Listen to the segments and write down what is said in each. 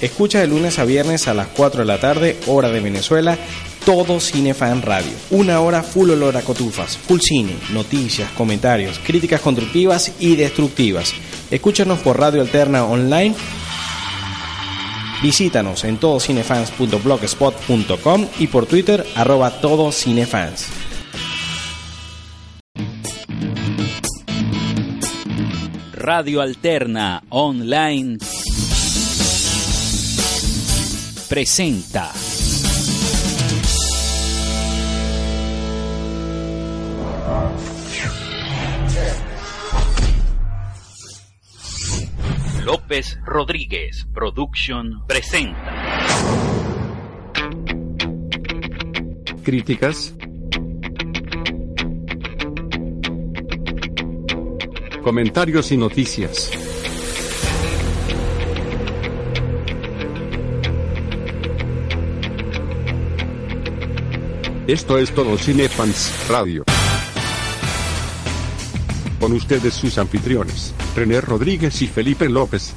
Escucha de lunes a viernes a las 4 de la tarde, hora de Venezuela, todo Cinefan Radio. Una hora full olor a cotufas, full cine, noticias, comentarios, críticas constructivas y destructivas. Escúchanos por Radio Alterna Online. Visítanos en todocinefans.blogspot.com y por Twitter arroba todocinefans. Radio Alterna Online presenta. López Rodríguez Production presenta. Críticas. Comentarios y noticias. Esto es todo Cinefans Radio. Con ustedes sus anfitriones, René Rodríguez y Felipe López.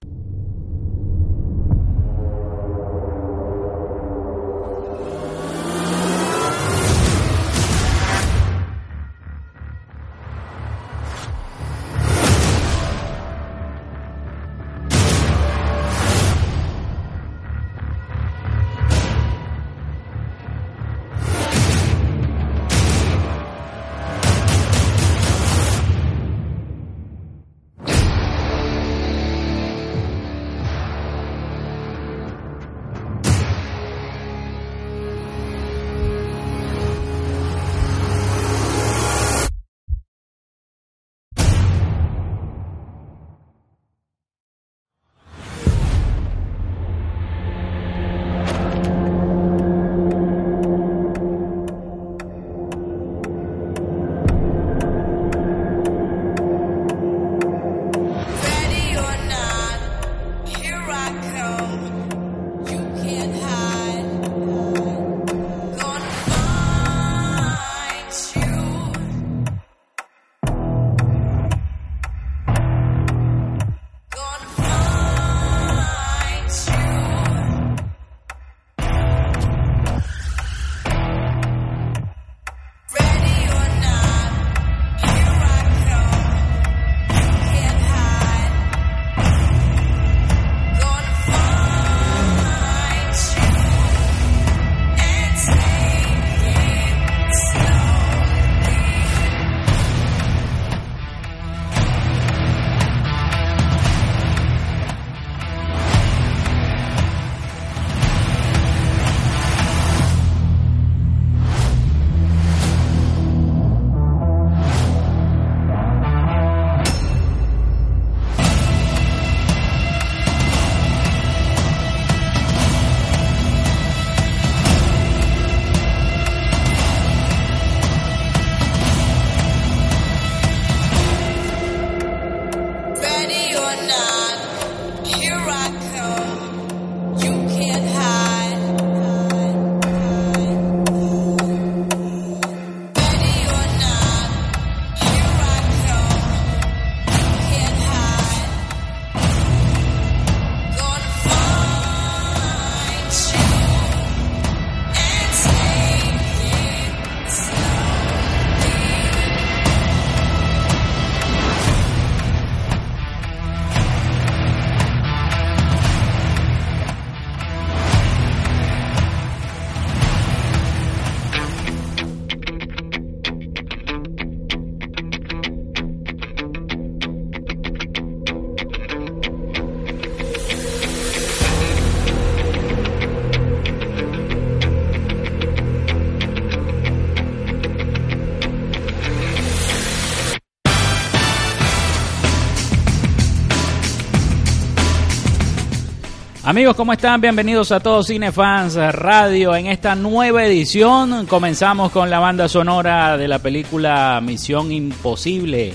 Amigos, ¿cómo están? Bienvenidos a todos Cinefans Radio. En esta nueva edición comenzamos con la banda sonora de la película Misión Imposible,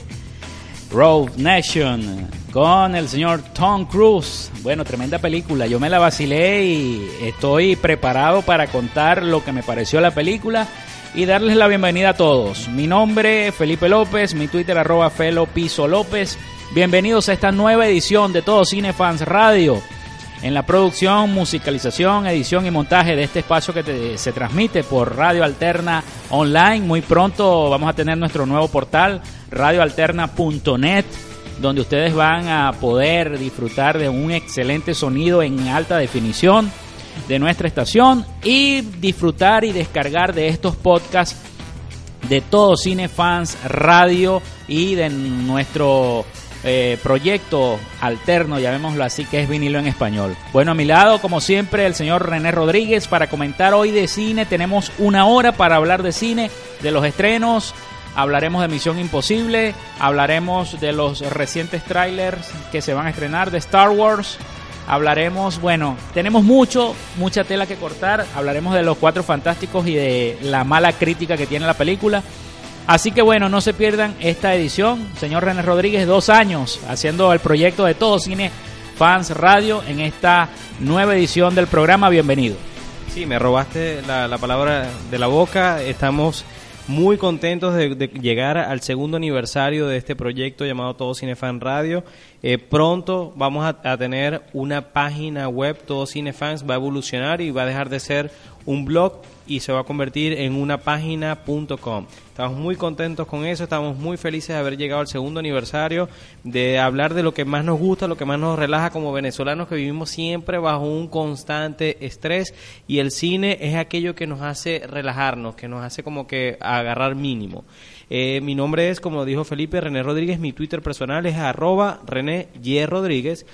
Road Nation, con el señor Tom Cruise. Bueno, tremenda película. Yo me la vacilé y estoy preparado para contar lo que me pareció la película y darles la bienvenida a todos. Mi nombre es Felipe López, mi Twitter arroba Felo Piso López. Bienvenidos a esta nueva edición de Todos Cinefans Radio. En la producción, musicalización, edición y montaje de este espacio que se transmite por Radio Alterna Online. Muy pronto vamos a tener nuestro nuevo portal, radioalterna.net, donde ustedes van a poder disfrutar de un excelente sonido en alta definición de nuestra estación y disfrutar y descargar de estos podcasts de todo Cinefans Radio y de nuestro eh, proyecto alterno, llamémoslo así, que es vinilo en español. Bueno, a mi lado, como siempre, el señor René Rodríguez para comentar hoy de cine. Tenemos una hora para hablar de cine, de los estrenos. Hablaremos de Misión Imposible, hablaremos de los recientes trailers que se van a estrenar de Star Wars, Hablaremos, bueno, tenemos mucho, mucha tela que cortar. Hablaremos de los cuatro fantásticos y de la mala crítica que tiene la película. Así que bueno, no se pierdan esta edición. Señor René Rodríguez, dos años haciendo el proyecto de Todo Cine Fans Radio en esta nueva edición del programa. Bienvenido. Sí, me robaste la, la palabra de la boca. Estamos muy contentos de, de llegar al segundo aniversario de este proyecto llamado Todo Cinefan Radio. Eh, pronto vamos a, a tener una página web, Todo Cinefans va a evolucionar y va a dejar de ser un blog y se va a convertir en una página.com. Estamos muy contentos con eso, estamos muy felices de haber llegado al segundo aniversario, de hablar de lo que más nos gusta, lo que más nos relaja como venezolanos que vivimos siempre bajo un constante estrés y el cine es aquello que nos hace relajarnos, que nos hace como que agarrar mínimo. Eh, mi nombre es, como dijo Felipe, René Rodríguez, mi Twitter personal es arroba René Y. Rodríguez.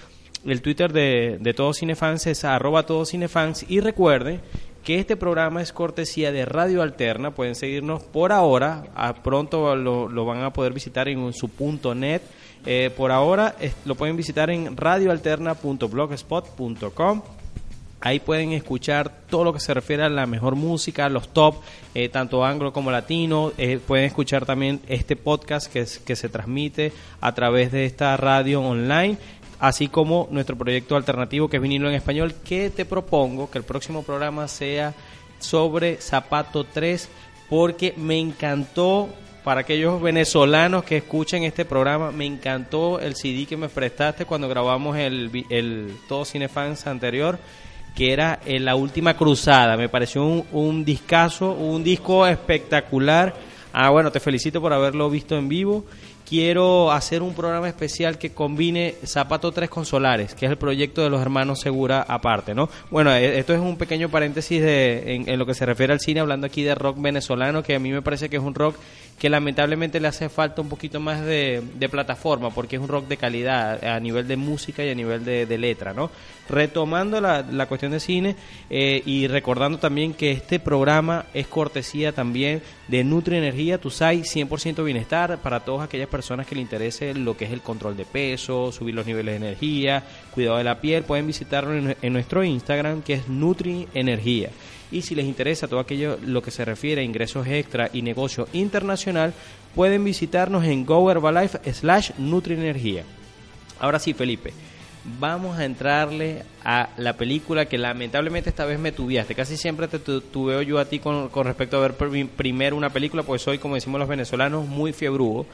El Twitter de, de Todos Cinefans es arroba Todos Cinefans. Y recuerde que este programa es cortesía de Radio Alterna. Pueden seguirnos por ahora. A pronto lo, van a poder visitar en su punto net. Eh, por ahora lo pueden visitar en radioalterna.blogspot.com. Ahí pueden escuchar todo lo que se refiere a la mejor música, los top, eh, tanto anglo como latino. Eh, pueden escuchar también este podcast que, es- que se transmite a través de esta radio online, así como nuestro proyecto alternativo que es vinilo en español, que te propongo que el próximo programa sea sobre Zapato 3, porque me encantó para aquellos venezolanos que escuchen este programa, me encantó el CD que me prestaste cuando grabamos el, el Todo Cinefans anterior, que era eh, La Última Cruzada. Me pareció un, un discazo, un disco espectacular. Ah, bueno, te felicito por haberlo visto en vivo. Quiero hacer un programa especial que combine Zapato 3 con Solares, que es el proyecto de los hermanos Segura aparte, ¿no? Bueno, eh, esto es un pequeño paréntesis de, en, en lo que se refiere al cine, hablando aquí de rock venezolano, que a mí me parece que es un rock que lamentablemente le hace falta un poquito más de, plataforma, porque es un rock de calidad a nivel de música y a nivel de, letra, ¿no? Retomando la, la cuestión de cine eh, y recordando también que este programa es cortesía también de Nutri Energía, tu SAI 100% bienestar para todas aquellas personas que le interese lo que es el control de peso, subir los niveles de energía, cuidado de la piel, pueden visitarlo en, en nuestro Instagram que es Nutri Energía. Y si les interesa todo aquello lo que se refiere a ingresos extra y negocio internacional, pueden visitarnos en GoHerbalife slash Nutrienergía. Ahora sí, Felipe, vamos a entrarle a la película que lamentablemente esta vez me tuviaste. Casi siempre te tu- tuveo yo a ti con, respecto a ver pr- primero una película, pues soy, como decimos los venezolanos, muy fiebrudo.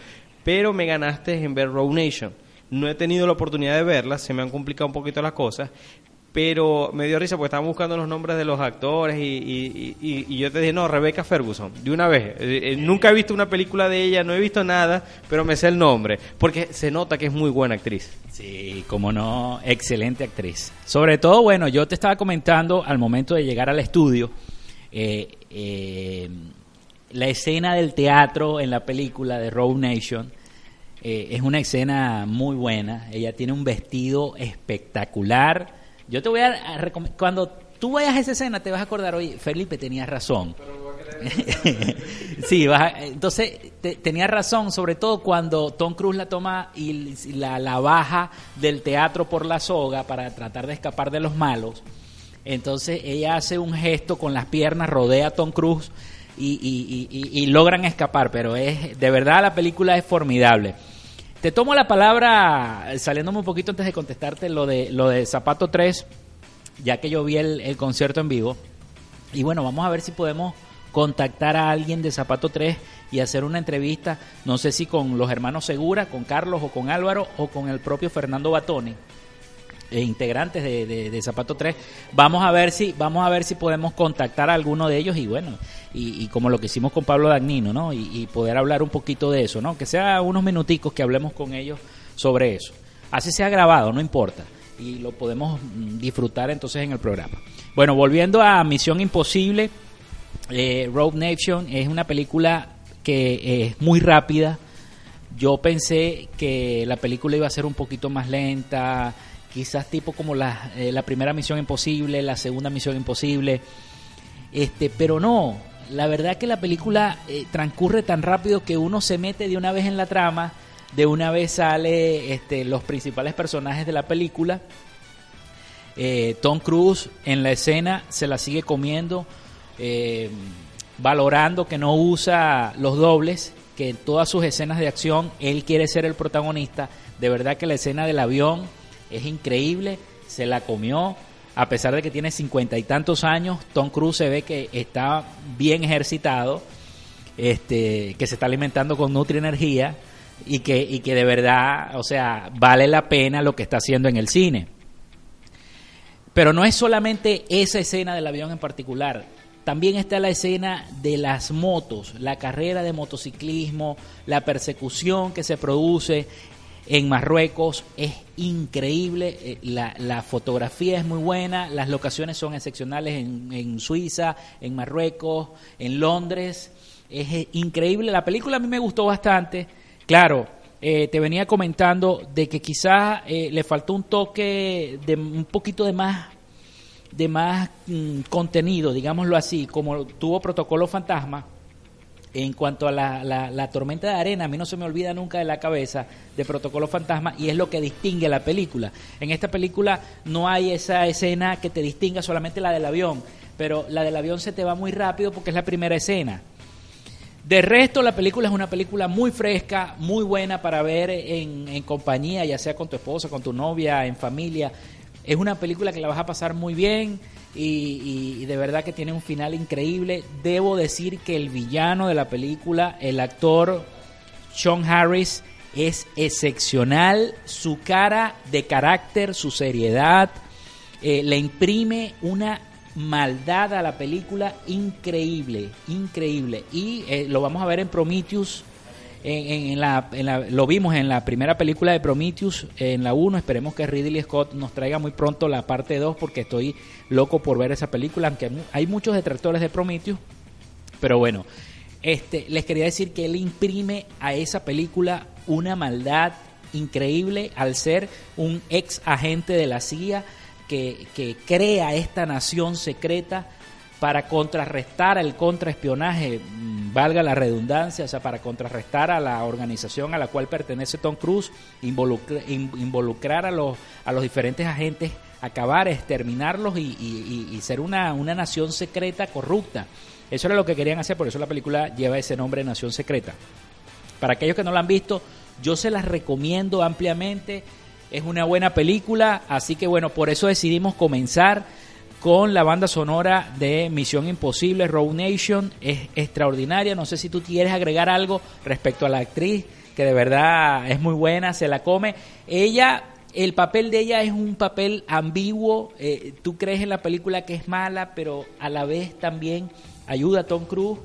Pero me ganaste en ver Road Nation. No he tenido la oportunidad de verla, se me han complicado un poquito las cosas. Pero me dio risa porque estaban buscando los nombres de los actores y, y- y- y yo te dije, no, Rebecca Ferguson, de una vez. Eh, eh, nunca he visto una película de ella, no he visto nada, pero me sé el nombre. Porque se nota que es muy buena actriz. Sí, como no, excelente actriz. Sobre todo, bueno, yo te estaba comentando al momento de llegar al estudio, eh, eh, la escena del teatro en la película de Road Nation es una escena muy buena. Ella tiene un vestido espectacular. Yo te voy a, a recom- cuando tú vayas a esa escena te vas a acordar, oye, Felipe tenías razón. sí, vas a- entonces te- tenía razón, sobre todo cuando Tom Cruise la toma y la, la baja del teatro por la soga para tratar de escapar de los malos. Entonces ella hace un gesto con las piernas, rodea a Tom Cruise y- y- y- y logran escapar, pero es de verdad la película es formidable. Te tomo la palabra, saliéndome un poquito antes de contestarte lo de, lo de Zapato 3, ya que yo vi el, el concierto en vivo. Y bueno, vamos a ver si podemos contactar a alguien de Zapato 3 y hacer una entrevista, no sé si con los hermanos Segura, con Carlos o con Álvaro o con el propio Fernando Batoni, eh, integrantes de, de- Zapato 3. Vamos a ver si vamos a ver si podemos contactar a alguno de ellos y bueno, y, como lo que hicimos con Pablo Dagnino, ¿no? Y, poder hablar un poquito de eso, ¿no? Que sea unos minuticos que hablemos con ellos sobre eso. Así sea grabado, no importa. Y lo podemos mm, disfrutar entonces en el programa. Bueno, volviendo a Misión Imposible, eh, Rogue Nation es una película que es muy rápida. Yo pensé que la película iba a ser un poquito más lenta, quizás tipo como la, eh, la primera Misión Imposible, la segunda Misión Imposible, este, pero no. La verdad que la película eh, transcurre tan rápido que uno se mete de una vez en la trama, de una vez sale este, los principales personajes de la película. Eh, Tom Cruise en la escena se la sigue comiendo, valorando que no usa los dobles, que en todas sus escenas de acción él quiere ser el protagonista. De verdad que la escena del avión es increíble, se la comió. A pesar de que tiene cincuenta y tantos años, Tom Cruise se ve que está bien ejercitado, este, que se está alimentando con nutrienergía y que, y que de verdad, o sea, vale la pena lo que está haciendo en el cine. Pero no es solamente esa escena del avión en particular. También está la escena de las motos, la carrera de motociclismo, la persecución que se produce en Marruecos. Es increíble, eh, la, fotografía es muy buena, las locaciones son excepcionales en, en Suiza, en Marruecos, en Londres. Es eh, increíble, la película a mí me gustó bastante. Claro, eh, te venía comentando de que quizás eh, le faltó un toque de un poquito de más de más mm, contenido, digámoslo así, como tuvo Protocolo Fantasma. En cuanto a la, la- tormenta de arena, a mí no se me olvida nunca de la cabeza de Protocolo Fantasma y es lo que distingue la película. En esta película no hay esa escena que te distinga solamente la del avión, pero la del avión se te va muy rápido porque es la primera escena. De resto, la película es una película muy fresca, muy buena para ver en, en compañía, ya sea con tu esposa, con tu novia, en familia. Es una película que la vas a pasar muy bien y, y- de verdad que tiene un final increíble. Debo decir que el villano de la película, el actor Sean Harris, es excepcional. Su cara de carácter, su seriedad, eh, le imprime una maldad a la película increíble, increíble. Y eh, lo vamos a ver en Prometheus. Lo vimos en la primera película de Prometheus, en la 1. Esperemos que Ridley Scott nos traiga muy pronto la parte 2 porque estoy loco por ver esa película. Aunque hay mu- hay muchos detractores de Prometheus. Pero bueno, este, les quería decir que él imprime a esa película una maldad increíble al ser un ex agente de la CIA que, que crea esta nación secreta para contrarrestar el contraespionaje, valga la redundancia, o sea, para contrarrestar a la organización a la cual pertenece Tom Cruise, involucra- in- involucrar a los, a los diferentes agentes, acabar, exterminarlos y ser una, una nación secreta corrupta. Eso era lo que querían hacer, por eso la película lleva ese nombre Nación Secreta. Para aquellos que no la han visto, yo se las recomiendo ampliamente. Es una buena película, así que bueno, por eso decidimos comenzar con la banda sonora de Misión Imposible, Road Nation. Es extraordinaria. No sé si tú quieres agregar algo respecto a la actriz, que de verdad es muy buena, se la come. Ella, el papel de ella es un papel ambiguo. eh, tú crees en la película que es mala, pero a la vez también ayuda a Tom Cruise.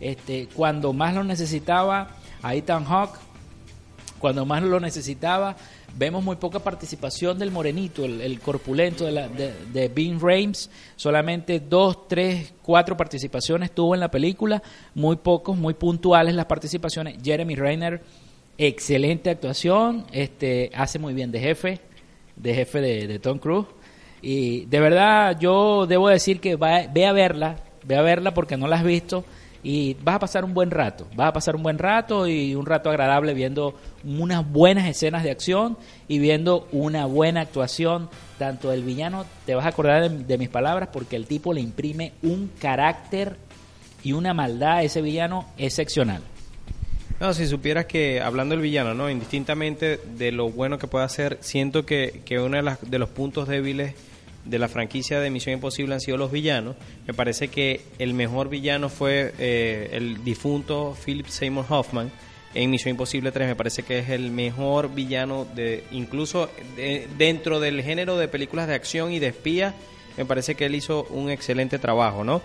Este, cuando más lo necesitaba, a Ethan Hawke, cuando más lo necesitaba, vemos muy poca participación del morenito, el, corpulento de, la, de, de Bean Rames, solamente dos, tres, cuatro participaciones tuvo en la película, muy pocos, muy puntuales las participaciones. Jeremy Renner, excelente actuación, este, hace muy bien de jefe, de jefe de, de Tom Cruise. Y de verdad yo debo decir que va- ve a verla, ve a verla porque no la has visto y vas a pasar un buen rato, vas a pasar un buen rato y un rato agradable viendo unas buenas escenas de acción y viendo una buena actuación tanto del villano, te vas a acordar de, de mis palabras porque el tipo le imprime un carácter y una maldad a ese villano excepcional. No, si supieras que hablando del villano, ¿no? Indistintamente de lo bueno que puede hacer, siento que, que uno de, las- de los puntos débiles de la franquicia de Misión Imposible han sido los villanos. Me parece que el mejor villano fue eh, el difunto Philip Seymour Hoffman, en Misión Imposible 3 me parece que es el mejor villano de incluso de- dentro del género de películas de acción y de espía me parece que él hizo un excelente trabajo no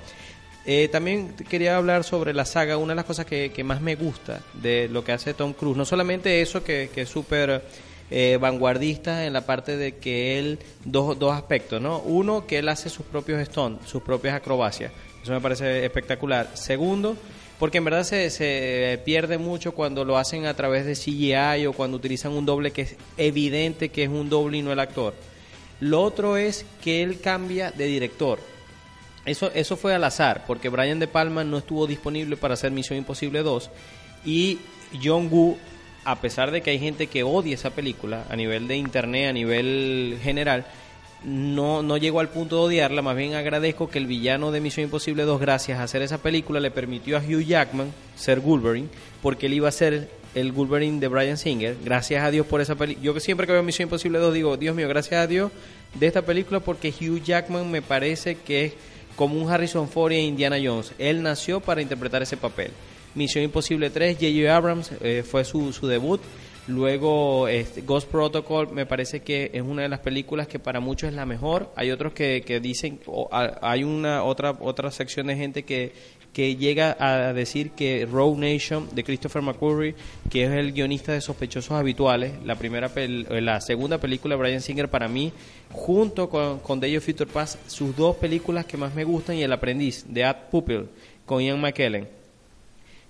Eh, también quería hablar sobre la saga. Una de las cosas que, que más me gusta de lo que hace Tom Cruise no solamente eso que, que es súper eh, vanguardista en la parte de que él dos, dos aspectos no uno que él hace sus propios stunts sus propias acrobacias eso me parece espectacular segundo porque en verdad se, se pierde mucho cuando lo hacen a través de CGI o cuando utilizan un doble que es evidente que es un doble y no el actor. Lo otro es que él cambia de director. Eso, eso fue al azar, porque Brian De Palma no estuvo disponible para hacer Misión Imposible 2 y John Woo, a pesar de que hay gente que odia esa película a nivel de internet, a nivel general, no, no llegó al punto de odiarla, más bien agradezco que el villano de Misión Imposible 2, gracias a hacer esa película, le permitió a Hugh Jackman ser Wolverine, porque él iba a ser el Wolverine de Brian Singer, gracias a Dios por esa película. Yo siempre que veo Misión Imposible 2 digo, Dios mío, gracias a Dios de esta película, porque Hugh Jackman me parece que es como un Harrison Ford e Indiana Jones. Él nació para interpretar ese papel. Misión Imposible 3, J.J. Abrams eh, fue su, su debut. Luego, Ghost Protocol me parece que es una de las películas que para muchos es la mejor. Hay otros que, que dicen, o, a- hay una otra otra sección de gente que, que llega a decir que Rogue Nation de Christopher McCurry, que es el guionista de Sospechosos Habituales, la primera pel- eh, la segunda película de Brian Singer para mí, junto con, con Day Future Past, sus dos películas que más me gustan y El Aprendiz de Ad Pupil con Ian McKellen.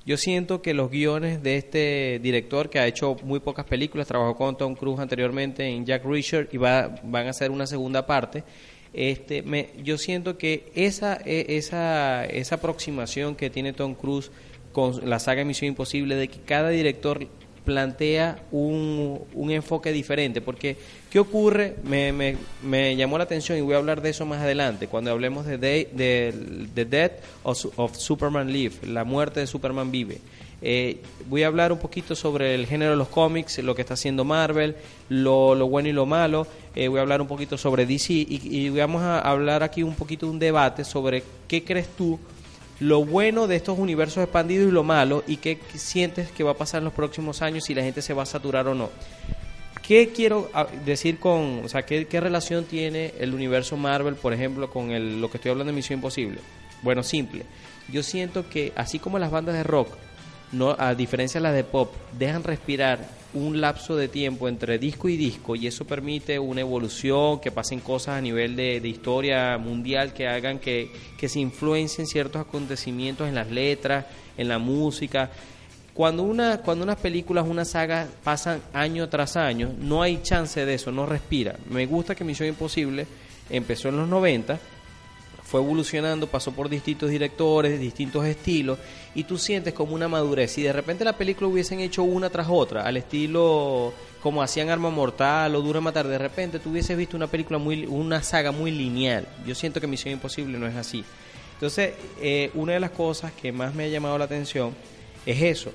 Yo siento que los guiones de este director, que ha hecho muy pocas películas, trabajó con Tom Cruise anteriormente en Jack Reacher y va, van a hacer una segunda parte, este, me, yo siento que esa, e- esa, esa aproximación que tiene Tom Cruise con la saga Misión Imposible, de que cada director plantea un, un enfoque diferente, porque ¿qué ocurre? Me, me, me llamó la atención y voy a hablar de eso más adelante, cuando hablemos de, Day- de, The Death of Superman Live, la muerte de Superman vive. Eh, voy a hablar un poquito sobre el género de los cómics, lo que está haciendo Marvel, lo, lo bueno y lo malo. Eh, voy a hablar un poquito sobre DC y, y vamos a hablar aquí un poquito de un debate sobre qué crees tú lo bueno de estos universos expandidos y lo malo y qué sientes que va a pasar en los próximos años si la gente se va a saturar o no. ¿Qué quiero ah, decir con, o sea, qué, qué relación tiene el universo Marvel, por ejemplo, con el, lo que estoy hablando de Misión Imposible? Bueno, simple. Yo siento que así como las bandas de rock, no, a diferencia de las de pop, dejan respirar un lapso de tiempo entre disco y disco y eso permite una evolución, que pasen cosas a nivel de, historia mundial que hagan que, que se influencien ciertos acontecimientos en las letras, en la música. Cuando, una, cuando unas películas, una saga pasan año tras año, no hay chance de eso, no respira. Me gusta que Misión Imposible empezó en los 90, fue evolucionando, pasó por distintos directores, distintos estilos, y tú sientes como una madurez. Si de repente la película hubiesen hecho una tras otra, al estilo como hacían Arma Mortal o Dura Matar, de repente tú hubieses visto una película muy, una saga muy lineal. Yo siento que Misión Imposible no es así. Entonces, eh, una de las cosas que más me ha llamado la atención es eso.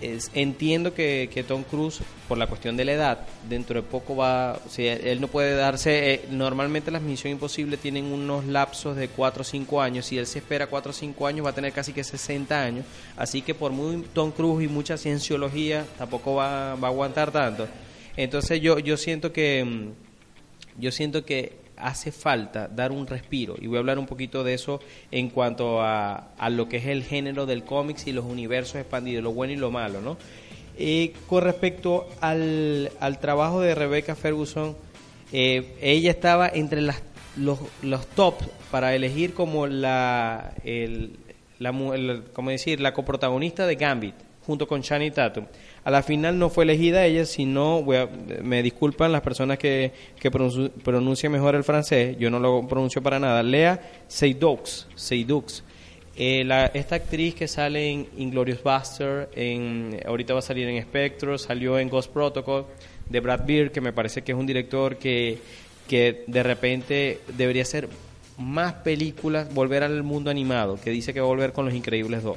Entiendo que, que Tom Cruise, por la cuestión de la edad, dentro de poco va, o sea, él no puede darse, eh, normalmente las Misión Imposible tienen unos lapsos de 4 o 5 años, si él se espera 4 o 5 años va a tener casi que 60 años, así que por muy Tom Cruise y mucha cienciología tampoco va, va a aguantar tanto. Entonces yo, yo siento que... mm, yo siento que hace falta dar un respiro y voy a hablar un poquito de eso en cuanto a, a lo que es el género del cómics y los universos expandidos, lo bueno y lo malo, ¿no? Eh, con respecto al, al trabajo de Rebecca Ferguson, eh, ella estaba entre las, los, los top para elegir como la, el, la, el- ¿cómo decir? la coprotagonista de Gambit junto con Shani Tatum. A la final no fue elegida ella, sino, voy a- me disculpan las personas que, que pronunci- pronuncian mejor el francés, yo no lo pronuncio para nada, Lea Seydoux, Seydoux. Eh, la, esta actriz que sale en Inglorious Buster, en, ahorita va a salir en Spectre, salió en Ghost Protocol, de Brad Beard, que me parece que es un director que, que de repente debería hacer más películas, volver al mundo animado, que dice que va a volver con Los Increíbles 2.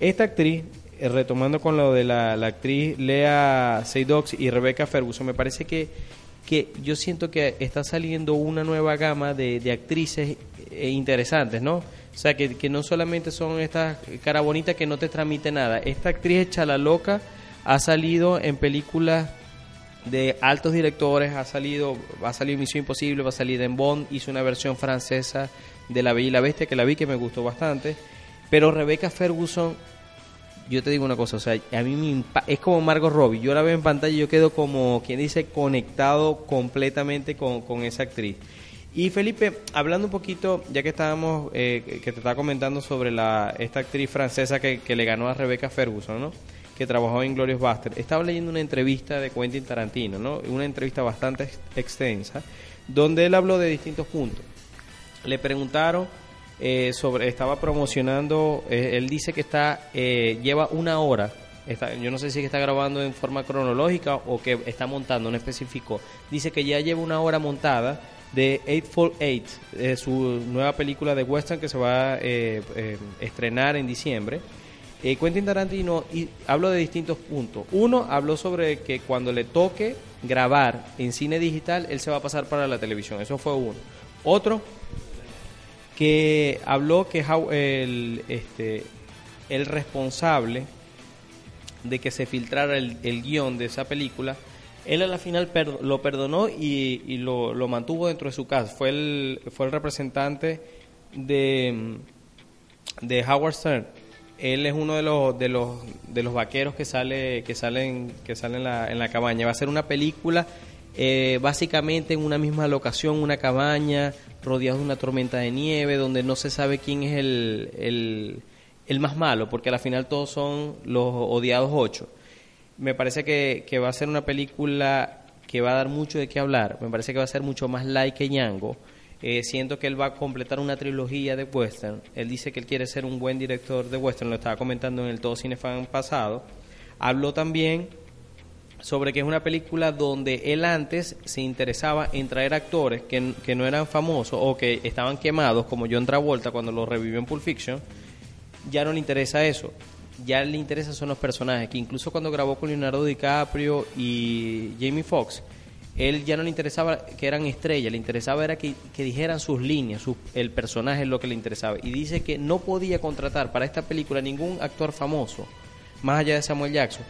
Esta actriz, eh, retomando con lo de la, actriz Lea Seydoux y Rebecca Ferguson, me parece que, que yo siento que está saliendo una nueva gama de, de actrices eh, interesantes, ¿no? O sea, que, que no solamente son estas cara bonitas que no te transmite nada. Esta actriz echa la loca ha salido en películas de altos directores, ha salido, va a Misión Imposible, va a salir en Bond, hizo una versión francesa de La Bella y la Bestia que la vi que me gustó bastante, pero Rebecca Ferguson, yo te digo una cosa, o sea, a mí me es como Margot Robbie, yo la veo en pantalla y yo quedo como, quien dice, conectado completamente con, con esa actriz. Y Felipe, hablando un poquito, ya que estábamos, eh, que te estaba comentando sobre la, esta actriz francesa que, que le ganó a Rebecca Ferguson, ¿no? que trabajó en Glorious Buster. Estaba leyendo una entrevista de Quentin Tarantino, ¿no? Una entrevista bastante ex- extensa, donde él habló de distintos puntos. Le preguntaron eh, sobre, estaba promocionando, eh, él dice que está, eh, lleva una hora, yo no sé si está grabando en forma cronológica o que está montando, no especificó. Dice que ya lleva una hora montada de Eightfold Eight, eh, su nueva película de western que se va a eh, estrenar en diciembre. Eh, Quentin Tarantino y habló de distintos puntos. Uno habló sobre que cuando le toque grabar en cine digital, él se va a pasar para la televisión. Eso fue uno. Otro que habló que el, este, el responsable de que se filtrara el, el guion de esa película, él a la final lo perdonó y, y lo, lo mantuvo dentro de su casa. Fue el, fue el representante de, de Howard Stern. Él es uno de los de los de los vaqueros que sale que salen que sale en la, en la cabaña. Va a ser una película eh, básicamente en una misma locación, una cabaña rodeado de una tormenta de nieve, donde no se sabe quién es el, el, el más malo, porque al final todos son los odiados ocho. Me parece que, que va a ser una película que va a dar mucho de qué hablar. Me parece que va a ser mucho más like que Ñango. Eh, siento que él va a completar una trilogía de western. Él dice que él quiere ser un buen director de western, lo estaba comentando en el Todo Cinefan pasado. Habló también sobre que es una película donde él antes se interesaba en traer actores que, que no eran famosos o que estaban quemados, como John Travolta cuando lo revivió en Pulp Fiction. Ya no le interesa eso. Ya le interesan son los personajes, que incluso cuando grabó con Leonardo DiCaprio y Jamie Foxx, él ya no le interesaba que eran estrellas, le interesaba era que, que dijeran sus líneas, el personaje es lo que le interesaba. Y dice que no podía contratar para esta película ningún actor famoso, más allá de Samuel Jackson,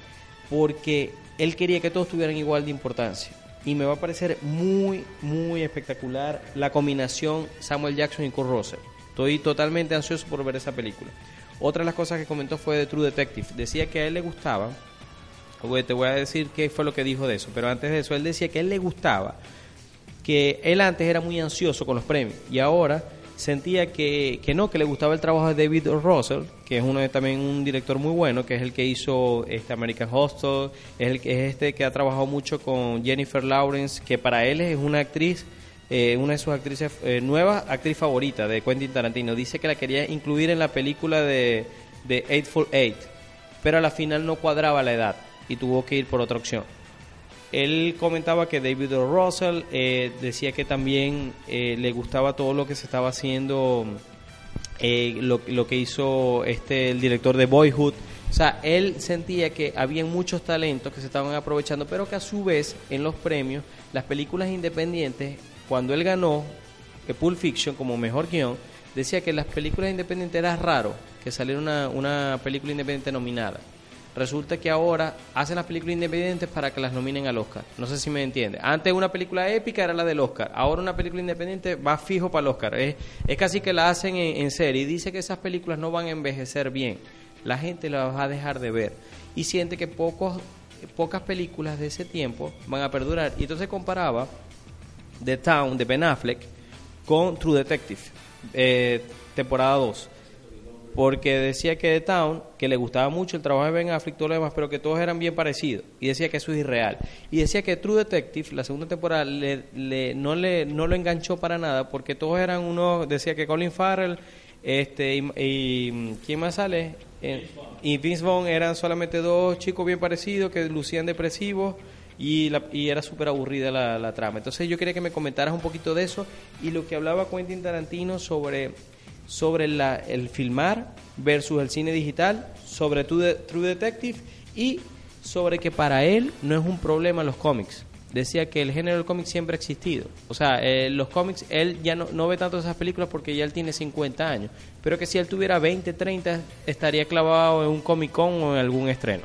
porque él quería que todos tuvieran igual de importancia. Y me va a parecer muy, muy espectacular la combinación Samuel Jackson y Kurt Russell. Estoy totalmente ansioso por ver esa película. Otra de las cosas que comentó fue de True Detective. Decía que a él le gustaba te voy a decir qué fue lo que dijo de eso, pero antes de eso él decía que a él le gustaba, que él antes era muy ansioso con los premios y ahora sentía que, que no, que le gustaba el trabajo de David. Russell, que es uno de, también un director muy bueno, que es el que hizo este American Hostel, es el es este que ha trabajado mucho con Jennifer Lawrence, que para él es una actriz eh, una de sus actrices eh, nuevas, actriz favorita de Quentin Tarantino. Dice que la quería incluir en la película de, de Eightful Eight, pero a la final no cuadraba la edad y tuvo que ir por otra opción. Él comentaba que David O. Russell eh, decía que también eh, le gustaba todo lo que se estaba haciendo, eh, lo, lo que hizo este el director de Boyhood. O sea, él sentía que había muchos talentos que se estaban aprovechando, pero que a su vez en los premios, las películas independientes, cuando él ganó Pulp Fiction como mejor guion, decía que las películas independientes era raro que saliera una, una película independiente nominada. Resulta que ahora hacen las películas independientes para que las nominen al Oscar. No sé si me entiende. Antes una película épica era la del Oscar. Ahora una película independiente va fijo para el Oscar. Es, es casi que la hacen en, serie. Y dice que esas películas no van a envejecer bien. La gente las va a dejar de ver. Y siente que pocos, pocas películas de ese tiempo van a perdurar. Y entonces comparaba The Town de Ben Affleck con True Detective, eh, temporada 2 porque decía que The Town, que le gustaba mucho el trabajo de Ben Affleck, todo lo demás, pero que todos eran bien parecidos, y decía que eso es irreal. Y decía que True Detective, la segunda temporada, le, le- no, le, no lo enganchó para nada, porque todos eran unos, decía que Colin Farrell, este, y, ¿quién más sale? Eh, y Vince Vaughn eran solamente dos chicos bien parecidos, que lucían depresivos, y, la- y era súper aburrida la, la trama. Entonces yo quería que me comentaras un poquito de eso, y lo que hablaba Quentin Tarantino sobre sobre la- el filmar versus el cine digital, sobre True, De- True Detective y sobre que para él no es un problema los cómics. Decía que el género del cómic siempre ha existido. O sea, eh, los cómics, él ya no, no ve tanto esas películas porque ya él tiene 50 años. Pero que si él tuviera 20, 30, estaría clavado en un Comic Con o en algún estreno.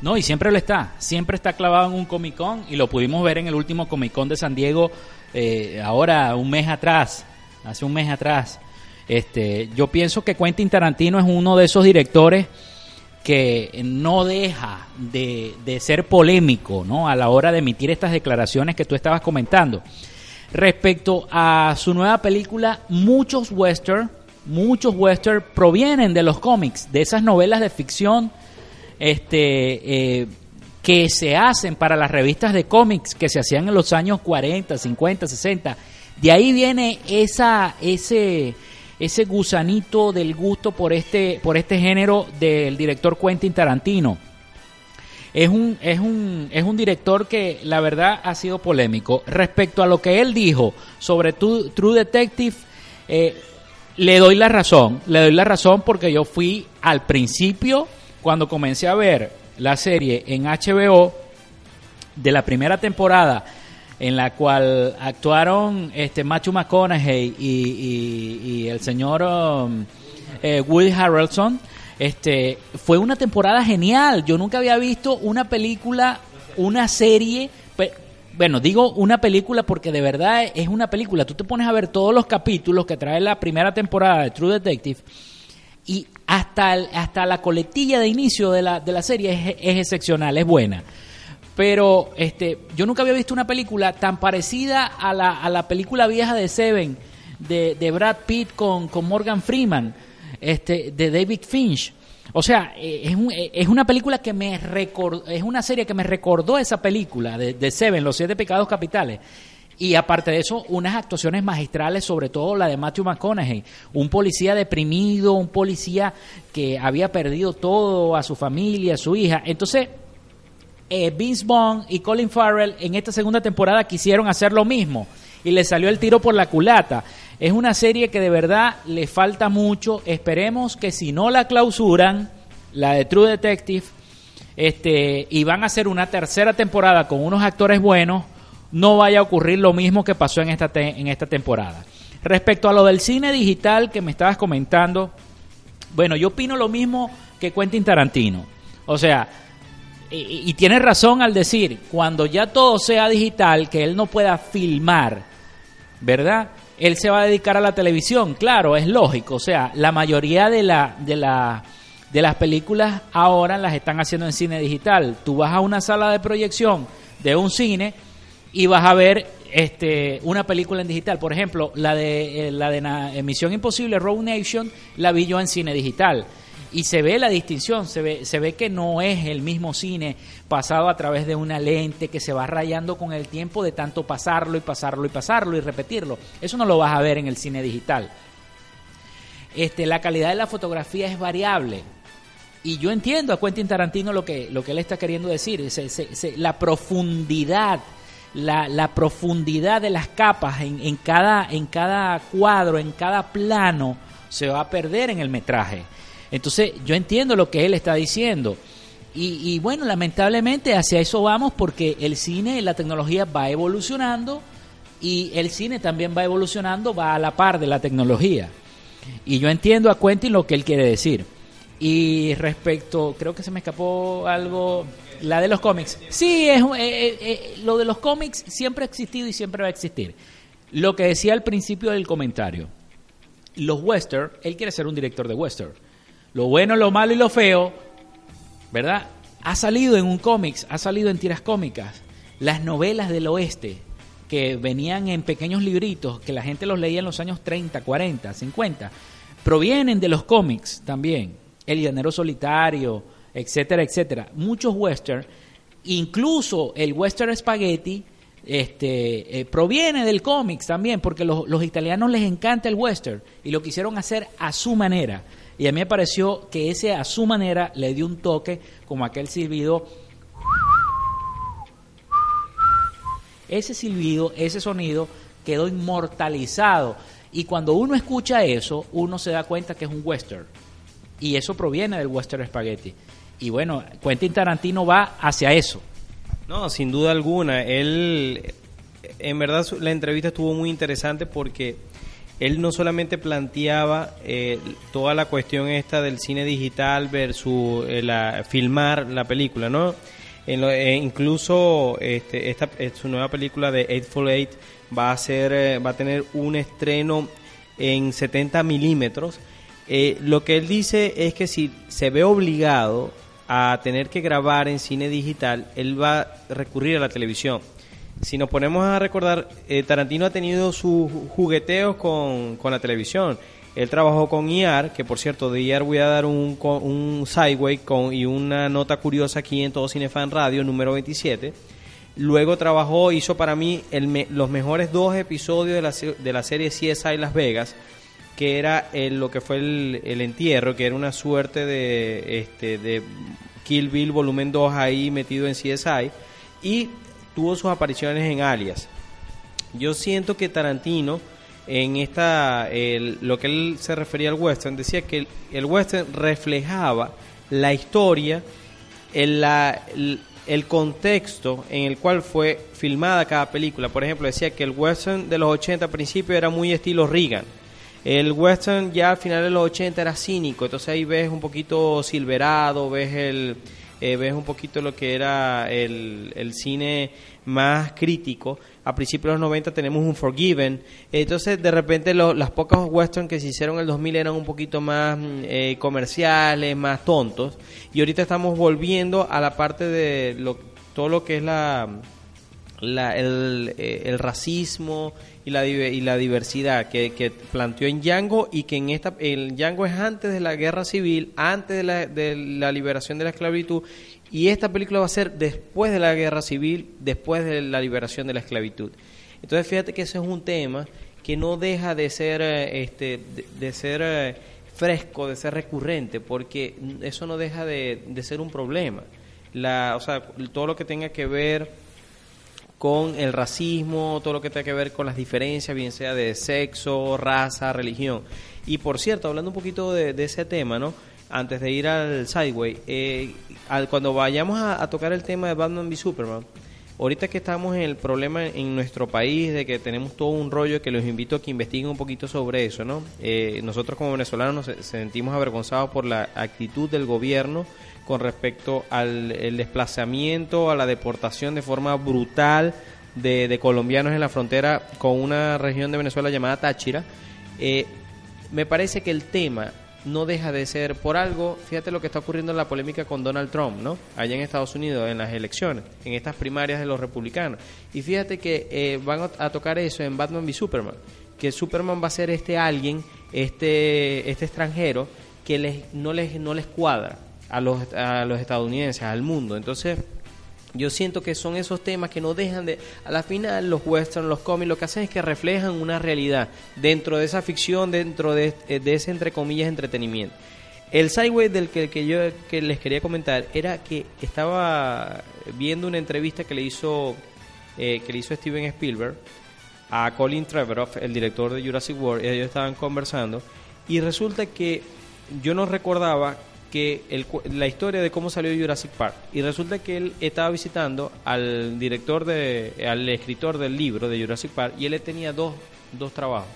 No, y siempre lo está. Siempre está clavado en un Comic Con y lo pudimos ver en el último Comic Con de San Diego eh, ahora un mes atrás, hace un mes atrás. Este, yo pienso que Quentin Tarantino es uno de esos directores que no deja de, ser polémico ¿no? a la hora de emitir estas declaraciones que tú estabas comentando. Respecto a su nueva película, muchos western, muchos western provienen de los cómics, de esas novelas de ficción este, eh, que se hacen para las revistas de cómics que se hacían en los años 40, 50, 60. De ahí viene esa, ese, ese gusanito del gusto por este, por este género del director Quentin Tarantino. Es un, es, un, es un director que la verdad ha sido polémico. Respecto a lo que él dijo sobre True, True Detective, eh, le doy la razón. Le doy la razón porque yo fui al principio, cuando comencé a ver la serie en HBO de la primera temporada, en la cual actuaron este Matthew McConaughey y, el señor um, eh, Woody Harrelson. Este, fue una temporada genial. Yo nunca había visto una película, una serie. Bueno, digo una película porque de verdad es una película. Tú te pones a ver todos los capítulos que trae la primera temporada de True Detective y hasta, el- hasta la coletilla de inicio de la, de la serie es, es excepcional, es buena. Pero este, yo nunca había visto una película tan parecida a la, a la película vieja de Seven, de, de Brad Pitt con, con Morgan Freeman, este, de David Finch. O sea, eh, es, un- eh, es una película que me recordó, es una serie que me recordó esa película de, de Seven, Los Siete Pecados Capitales. Y aparte de eso, unas actuaciones magistrales, sobre todo la de Matthew McConaughey, un policía deprimido, un policía que había perdido todo, a su familia, a su hija. Entonces, eh, Vince Vaughn y Colin Farrell en esta segunda temporada quisieron hacer lo mismo y le salió el tiro por la culata. Es una serie que de verdad le falta mucho. Esperemos que si no la clausuran, la de True Detective, este, y van a hacer una tercera temporada con unos actores buenos, no vaya a ocurrir lo mismo que pasó en esta, en esta temporada. Respecto a lo del cine digital que me estabas comentando, bueno, yo opino lo mismo que Quentin Tarantino. O sea, y, y tiene razón al decir, cuando ya todo sea digital, que él no pueda filmar, ¿verdad? Él se va a dedicar a la televisión, claro, es lógico. O sea, la mayoría de, la, de, la, de las películas ahora las están haciendo en cine digital. Tú vas a una sala de proyección de un cine y vas a ver este, una película en digital. Por ejemplo, la de, eh, la de Misión Imposible, Road Nation, la vi yo en cine digital. Y se ve la distinción, se ve, se ve que no es el mismo cine pasado a través de una lente que se va rayando con el tiempo de tanto pasarlo y pasarlo y pasarlo y repetirlo. Eso no lo vas a ver en el cine digital. Este, la calidad de la fotografía es variable. Y yo entiendo a Quentin Tarantino lo que, lo que él está queriendo decir. Se- se- se- la profundidad, la, la profundidad de las capas en, en, cada, en cada cuadro, en cada plano, se va a perder en el metraje. Entonces, yo entiendo lo que él está diciendo. Y, y bueno, lamentablemente hacia eso vamos porque el cine, la tecnología va evolucionando y el cine también va evolucionando, va a la par de la tecnología. Y yo entiendo a Quentin lo que él quiere decir. Y respecto, creo que se me escapó algo, la de los cómics. Sí, es, eh, eh, eh, lo de los cómics siempre ha existido y siempre va a existir. Lo que decía al principio del comentario, los western, él quiere ser un director de western. Lo bueno, lo malo y lo feo, ¿verdad? Ha salido en un cómics, ha salido en tiras cómicas. Las novelas del oeste, que venían en pequeños libritos, que la gente los leía en los años 30, 40, 50, provienen de los cómics también. El llanero solitario, etcétera, etcétera. Muchos western, incluso el western spaghetti, este, eh, proviene del cómics también, porque los, los italianos les encanta el western y lo quisieron hacer a su manera. Y a mí me pareció que ese a su manera le dio un toque como aquel silbido. Ese silbido, ese sonido quedó inmortalizado. Y cuando uno escucha eso, uno se da cuenta que es un western. Y eso proviene del western spaghetti. Y bueno, Quentin Tarantino va hacia eso. No, sin duda alguna. Él, en verdad, la entrevista estuvo muy interesante porque él no solamente planteaba eh, toda la cuestión esta del cine digital versus eh, filmar la película, ¿no? En lo- eh, incluso este, esta, eh, su nueva película de Eightful Eight va a ser, eh, va a tener un estreno en 70 milímetros. Lo que él dice es que si se ve obligado a tener que grabar en cine digital, él va a recurrir a la televisión. Si nos ponemos a recordar, eh, Tarantino ha tenido sus jugueteos con, con la televisión. Él trabajó con IAR, que por cierto, de IAR voy a dar un, un sideway con, y una nota curiosa aquí en Todo Cinefan Radio, número 27. Luego trabajó, hizo para mí los mejores dos episodios de la, de la serie CSI Las Vegas, que era el- lo que fue el, el entierro, que era una suerte de, este, de Kill Bill volumen 2 ahí metido en CSI, y tuvo sus apariciones en Alias. Yo siento que Tarantino, en esta, lo que él se refería al western, decía que el, western reflejaba la historia, el, la- el, el contexto en el cual fue filmada cada película. Por ejemplo, decía que el western de los 80 al principio era muy estilo Reagan. El western ya al final de los 80 era cínico, entonces ahí ves un poquito Silverado, ves el eh, ves un poquito lo que era el, el cine más crítico. A principios de los 90 tenemos un Forgiven. Entonces, de repente, lo- las pocas western que se hicieron en el 2000 eran un poquito más mm, eh, comerciales, más tontos. Y ahorita estamos volviendo a la parte de lo, todo lo que es la, eh, el racismo y la, y la diversidad que, que planteó en Django y que en esta el Django es antes de la guerra civil, antes de la, de la liberación de la esclavitud y esta película va a ser después de la guerra civil, después de la liberación de la esclavitud. Entonces fíjate que ese es un tema que no deja de ser eh, este de, de ser eh, fresco, de ser recurrente, porque eso no deja de, de ser un problema. La, o sea, todo lo que tenga que ver con el racismo, todo lo que tenga que ver con las diferencias, bien sea de sexo, raza, religión. Y por cierto, hablando un poquito de, ese tema, ¿no? Antes de ir al sideway, eh, al- cuando vayamos a, tocar el tema de Batman v Superman, ahorita que estamos en el problema en nuestro país de que tenemos todo un rollo que los invito a que investiguen un poquito sobre eso, ¿no? Eh, nosotros como venezolanos nos se- sentimos avergonzados por la actitud del gobierno con respecto al el desplazamiento, a la deportación de forma brutal de, de colombianos en la frontera con una región de Venezuela llamada Táchira. Eh, me parece que el tema no deja de ser por algo, fíjate lo que está ocurriendo en la polémica con Donald Trump, ¿no? Allá en Estados Unidos, en las elecciones, en estas primarias de los republicanos. Y fíjate que eh, van a, tocar eso en Batman v Superman, que Superman va a ser este alguien, este, este extranjero, que les, no, les, no les cuadra a los, a los estadounidenses, al mundo. Entonces, yo siento que son esos temas que no dejan de... A la final, los westerns, los cómics, lo que hacen es que reflejan una realidad dentro de esa ficción, dentro de, eh, de ese, entre comillas, entretenimiento. El sideway del que, que yo que les quería comentar era que estaba viendo una entrevista que le hizo, eh, que le hizo Steven Spielberg a Colin Trevorrow, el director de Jurassic World, y ellos estaban conversando, y resulta que yo no recordaba que la historia de cómo salió Jurassic Park, y resulta que él estaba visitando al director de, al escritor del libro de Jurassic Park, y él tenía dos, dos trabajos.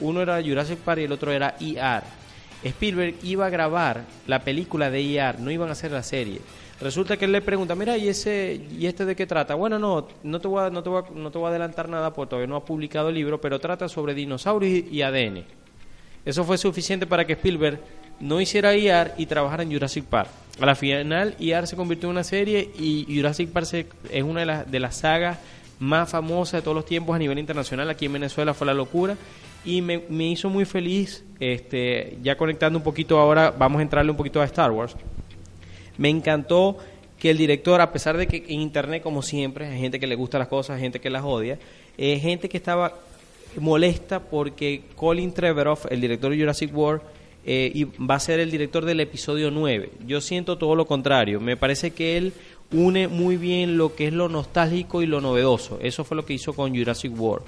Uno era Jurassic Park y el otro era ER. Spielberg iba a grabar la película de ER, no iban a hacer la serie. Resulta que él le pregunta, mira, ¿y ese y este de qué trata? Bueno, no, no te voy a, no te voy a, no te voy a adelantar nada porque todavía no ha publicado el libro, pero trata sobre dinosaurios y ADN. Eso fue suficiente para que Spielberg no hiciera IAR y trabajara en Jurassic Park. A la final, IAR se convirtió en una serie y Jurassic Park se- es una de las, de las sagas más famosas de todos los tiempos a nivel internacional. Aquí en Venezuela fue la locura y me, me hizo muy feliz, este, ya conectando un poquito ahora, vamos a entrarle un poquito a Star Wars. Me encantó que el director, a pesar de que en internet, como siempre, hay gente que le gusta las cosas, hay gente que las odia, eh, gente que estaba molesta porque Colin Trevorrow, el director de Jurassic World, eh, y va a ser el director del episodio 9. Yo siento todo lo contrario. Me parece que él une muy bien lo que es lo nostálgico y lo novedoso. Eso fue lo que hizo con Jurassic World.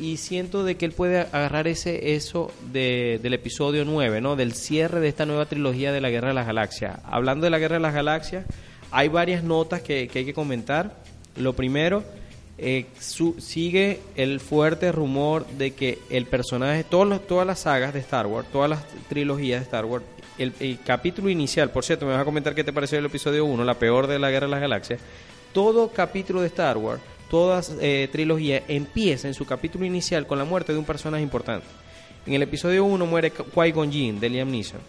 Y siento de que él puede agarrar ese eso de, del episodio 9, ¿no? Del cierre de esta nueva trilogía de la Guerra de las Galaxias. Hablando de la Guerra de las Galaxias, hay varias notas que, que hay que comentar. Lo primero, eh, su- sigue el fuerte rumor de que el personaje, todos los- todas las sagas de Star Wars, todas las trilogías de Star Wars, el, capítulo inicial, por cierto, me vas a comentar qué te pareció el episodio 1, la peor de la Guerra de las Galaxias, todo capítulo de Star Wars, todas eh, trilogías, empieza en su capítulo inicial con la muerte de un personaje importante. En el episodio 1 muere Qui-Gon Jinn de Liam Neeson.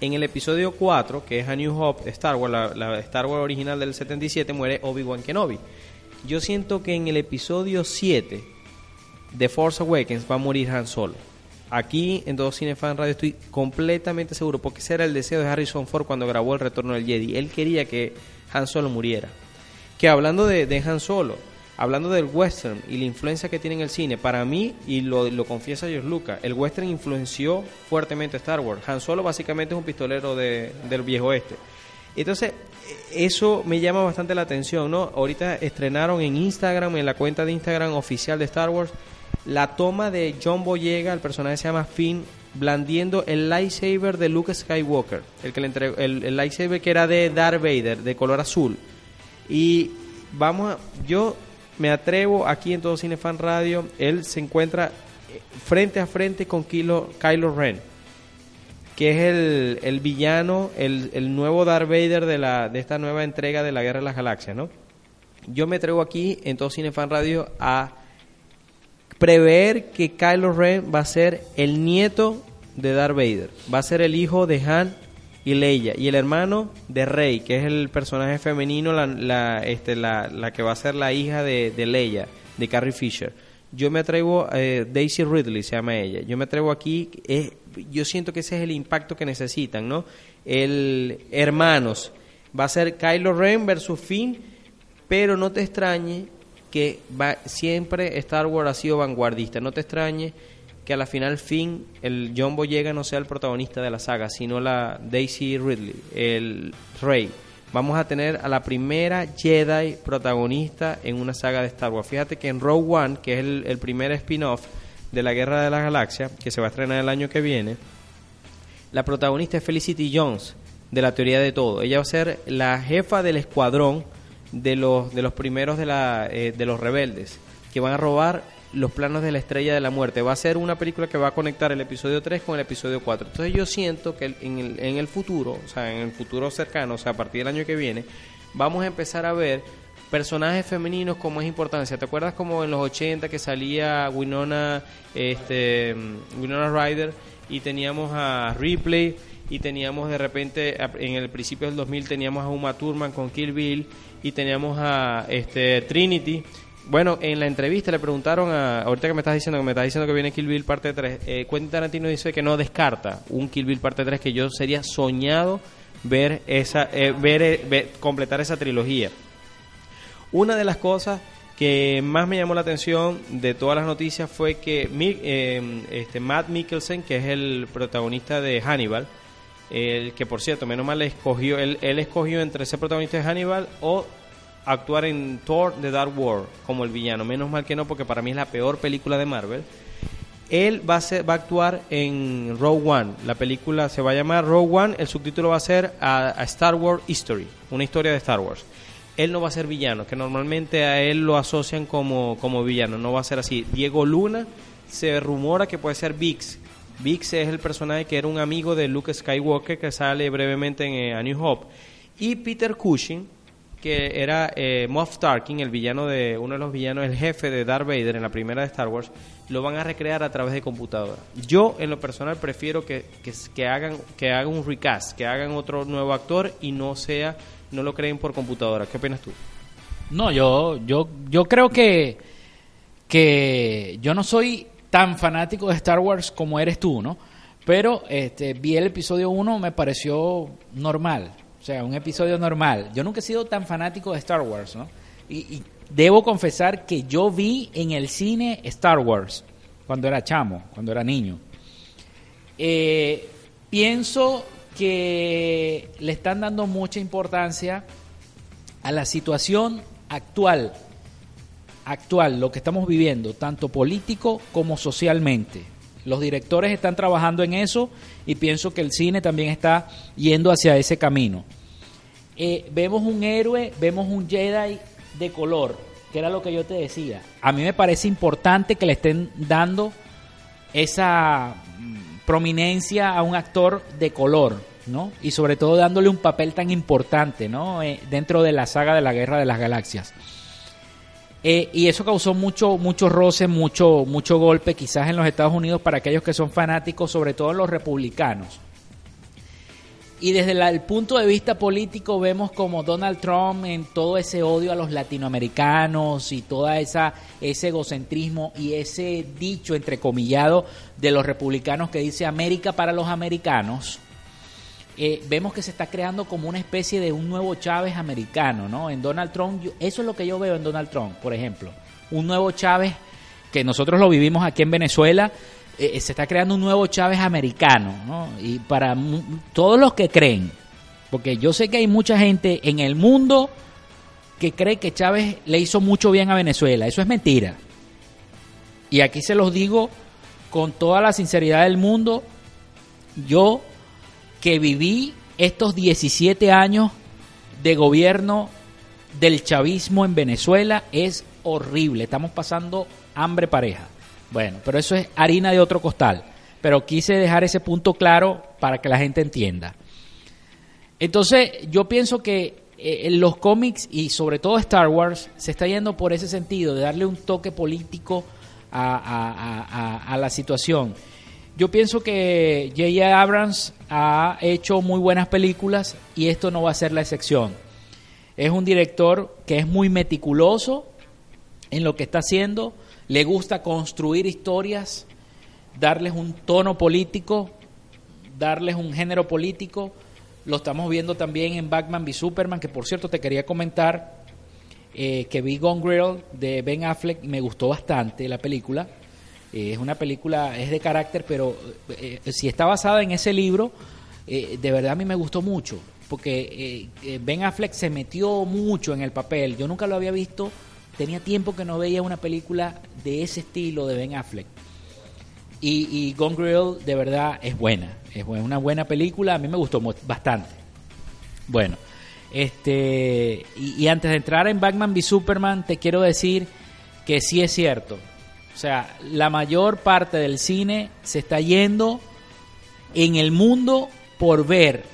En el episodio 4, que es A New Hope, Star Wars, la, la Star Wars original del 77, muere Obi-Wan Kenobi. Yo siento que en el episodio 7 de Force Awakens va a morir Han Solo. Aquí en Todo Cine Fan Radio estoy completamente seguro, porque ese era el deseo de Harrison Ford cuando grabó El Retorno del Jedi. Él quería que Han Solo muriera. Que hablando de, Han Solo, hablando del western y la influencia que tiene en el cine, para mí, y lo, lo confiesa George Lucas, el western influenció fuertemente a Star Wars. Han Solo básicamente es un pistolero de- del viejo oeste. Entonces, eso me llama bastante la atención, ¿no? Ahorita estrenaron en Instagram, en la cuenta de Instagram oficial de Star Wars, la toma de John Boyega, el personaje se llama Finn, blandiendo el lightsaber de Luke Skywalker, el que le entregó, el, lightsaber que era de Darth Vader, de color azul. Y vamos a, yo me atrevo aquí en todo Cinefan Radio, él se encuentra eh, frente a frente con Kylo, Kylo Ren que es el, el villano, el, el nuevo Darth Vader de, la, de esta nueva entrega de la Guerra de las Galaxias, ¿no? Yo me atrevo aquí en todo Cinefan Radio a prever que Kylo Ren va a ser el nieto de Darth Vader, va a ser el hijo de Han y Leia y el hermano de Rey, que es el personaje femenino, la, la, este, la, la que va a ser la hija de, de Leia, de Carrie Fisher. Yo me atrevo, eh, Daisy Ridley se llama ella. Yo me atrevo aquí, yo siento que ese es el impacto que necesitan, ¿no? El hermanos va a ser Kylo Ren versus Finn, pero no te extrañe que va, siempre Star Wars ha sido vanguardista. No te extrañe que a la final Finn, el John Boyega no sea el protagonista de la saga, sino la Daisy Ridley, el Rey. Vamos a tener a la primera Jedi protagonista en una saga de Star Wars. Fíjate que en Rogue One, que es el, primer spin-off de la Guerra de las Galaxias, que se va a estrenar el año que viene, la protagonista es Felicity Jones, de la teoría de todo. Ella va a ser la jefa del escuadrón de los, de los primeros de, la, eh, de los rebeldes, que van a robar los planos de la estrella de la muerte. Va a ser una película que va a conectar el episodio 3 con el episodio 4. Entonces yo siento que en el, en el futuro, o sea, en el futuro cercano, o sea, a partir del año que viene, vamos a empezar a ver personajes femeninos con más importancia. ¿Te acuerdas como en los 80 que salía Winona, este, Winona Ryder y teníamos a Ripley y teníamos de repente en el principio del 2000 teníamos a Uma Thurman con Kill Bill y teníamos a este Trinity. Bueno, en la entrevista le preguntaron a ahorita que me estás diciendo que me estás diciendo que viene Kill Bill parte 3, eh, Quentin Tarantino dice que no descarta un Kill Bill parte 3 que yo sería soñado ver esa eh, ver, eh, ver- completar esa trilogía. Una de las cosas que más me llamó la atención de todas las noticias fue que eh, este Matt Mikkelsen, que es el protagonista de Hannibal, el que por cierto, menos mal escogió, él escogió entre ser protagonista de Hannibal o actuar en Thor The Dark World como el villano. Menos mal que no, porque para mí es la peor película de Marvel. Él va a, ser- va a actuar en Rogue One. La película se va a llamar Rogue One. El subtítulo va a ser a, Star Wars History, una historia de Star Wars. Él no va a ser villano, que normalmente a él lo asocian como, como villano. No va a ser así. Diego Luna se rumora que puede ser Vix. Vix es el personaje que era un amigo de Luke Skywalker que sale brevemente en eh, A New Hope. Y Peter Cushing, que era eh, Moff Tarkin, el villano de uno de los villanos, el jefe de Darth Vader en la primera de Star Wars, lo van a recrear a través de computadora. Yo en lo personal prefiero que, que, hagan que hagan un recast, que hagan otro nuevo actor y no sea no lo creen por computadora. ¿Qué opinas tú? No, yo, yo, yo creo que, que yo no soy tan fanático de Star Wars como eres tú, ¿no? Pero este, vi el episodio 1, me pareció normal. O sea, un episodio normal. Yo nunca he sido tan fanático de Star Wars, ¿no? Y, debo confesar que yo vi en el cine Star Wars cuando era chamo, cuando era niño. Eh, pienso que le están dando mucha importancia a la situación actual, actual, lo que estamos viviendo, tanto político como socialmente. Los directores están trabajando en eso y pienso que el cine también está yendo hacia ese camino. Eh, vemos un héroe, vemos un Jedi de color, que era lo que yo te decía. A mí me parece importante que le estén dando esa mm, prominencia a un actor de color, ¿no? Y sobre todo dándole un papel tan importante, ¿no? Eh, dentro de la saga de la Guerra de las Galaxias. Eh, y eso causó mucho, mucho roce, mucho, mucho golpe, quizás en los Estados Unidos para aquellos que son fanáticos, sobre todo los republicanos. Y desde el punto de vista político vemos como Donald Trump en todo ese odio a los latinoamericanos y toda esa ese egocentrismo y ese dicho entrecomillado de los republicanos que dice América para los americanos. Eh, vemos que se está creando como una especie de un nuevo Chávez americano, ¿no? En Donald Trump, eso es lo que yo veo en Donald Trump, por ejemplo. Un nuevo Chávez que nosotros lo vivimos aquí en Venezuela, eh, se está creando un nuevo Chávez americano, ¿no? Y para todos los que creen, porque yo sé que hay mucha gente en el mundo que cree que Chávez le hizo mucho bien a Venezuela, eso es mentira. Y aquí se los digo con toda la sinceridad del mundo, yo que viví estos 17 años de gobierno del chavismo en Venezuela es horrible. Estamos pasando hambre pareja. Bueno, pero eso es harina de otro costal. Pero quise dejar ese punto claro para que la gente entienda. Entonces, yo pienso que eh, los cómics y sobre todo Star Wars se está yendo por ese sentido, de darle un toque político a la situación. Yo pienso que J.J. Abrams ha hecho muy buenas películas y esto no va a ser la excepción. Es un director que es muy meticuloso en lo que está haciendo, le gusta construir historias, darles un tono político, darles un género político. Lo estamos viendo también en Batman v Superman, que por cierto te quería comentar eh, que vi Gone Girl de Ben Affleck me gustó bastante la película. Es una película, es de carácter, pero eh, si está basada en ese libro, eh, de verdad a mí me gustó mucho, porque eh, Ben Affleck se metió mucho en el papel. Yo nunca lo había visto, tenía tiempo que no veía una película de ese estilo de Ben Affleck. Y, y Gone Girl de verdad es buena, es una buena película, a mí me gustó bastante. Bueno, este y, y antes de entrar en Batman v Superman, te quiero decir que sí es cierto. O sea, la mayor parte del cine se está yendo en el mundo por ver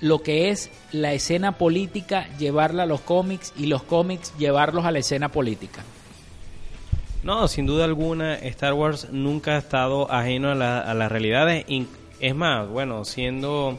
lo que es la escena política, llevarla a los cómics y los cómics llevarlos a la escena política. No, sin duda alguna, Star Wars nunca ha estado ajeno a, la- a las realidades. Es más, bueno, siendo...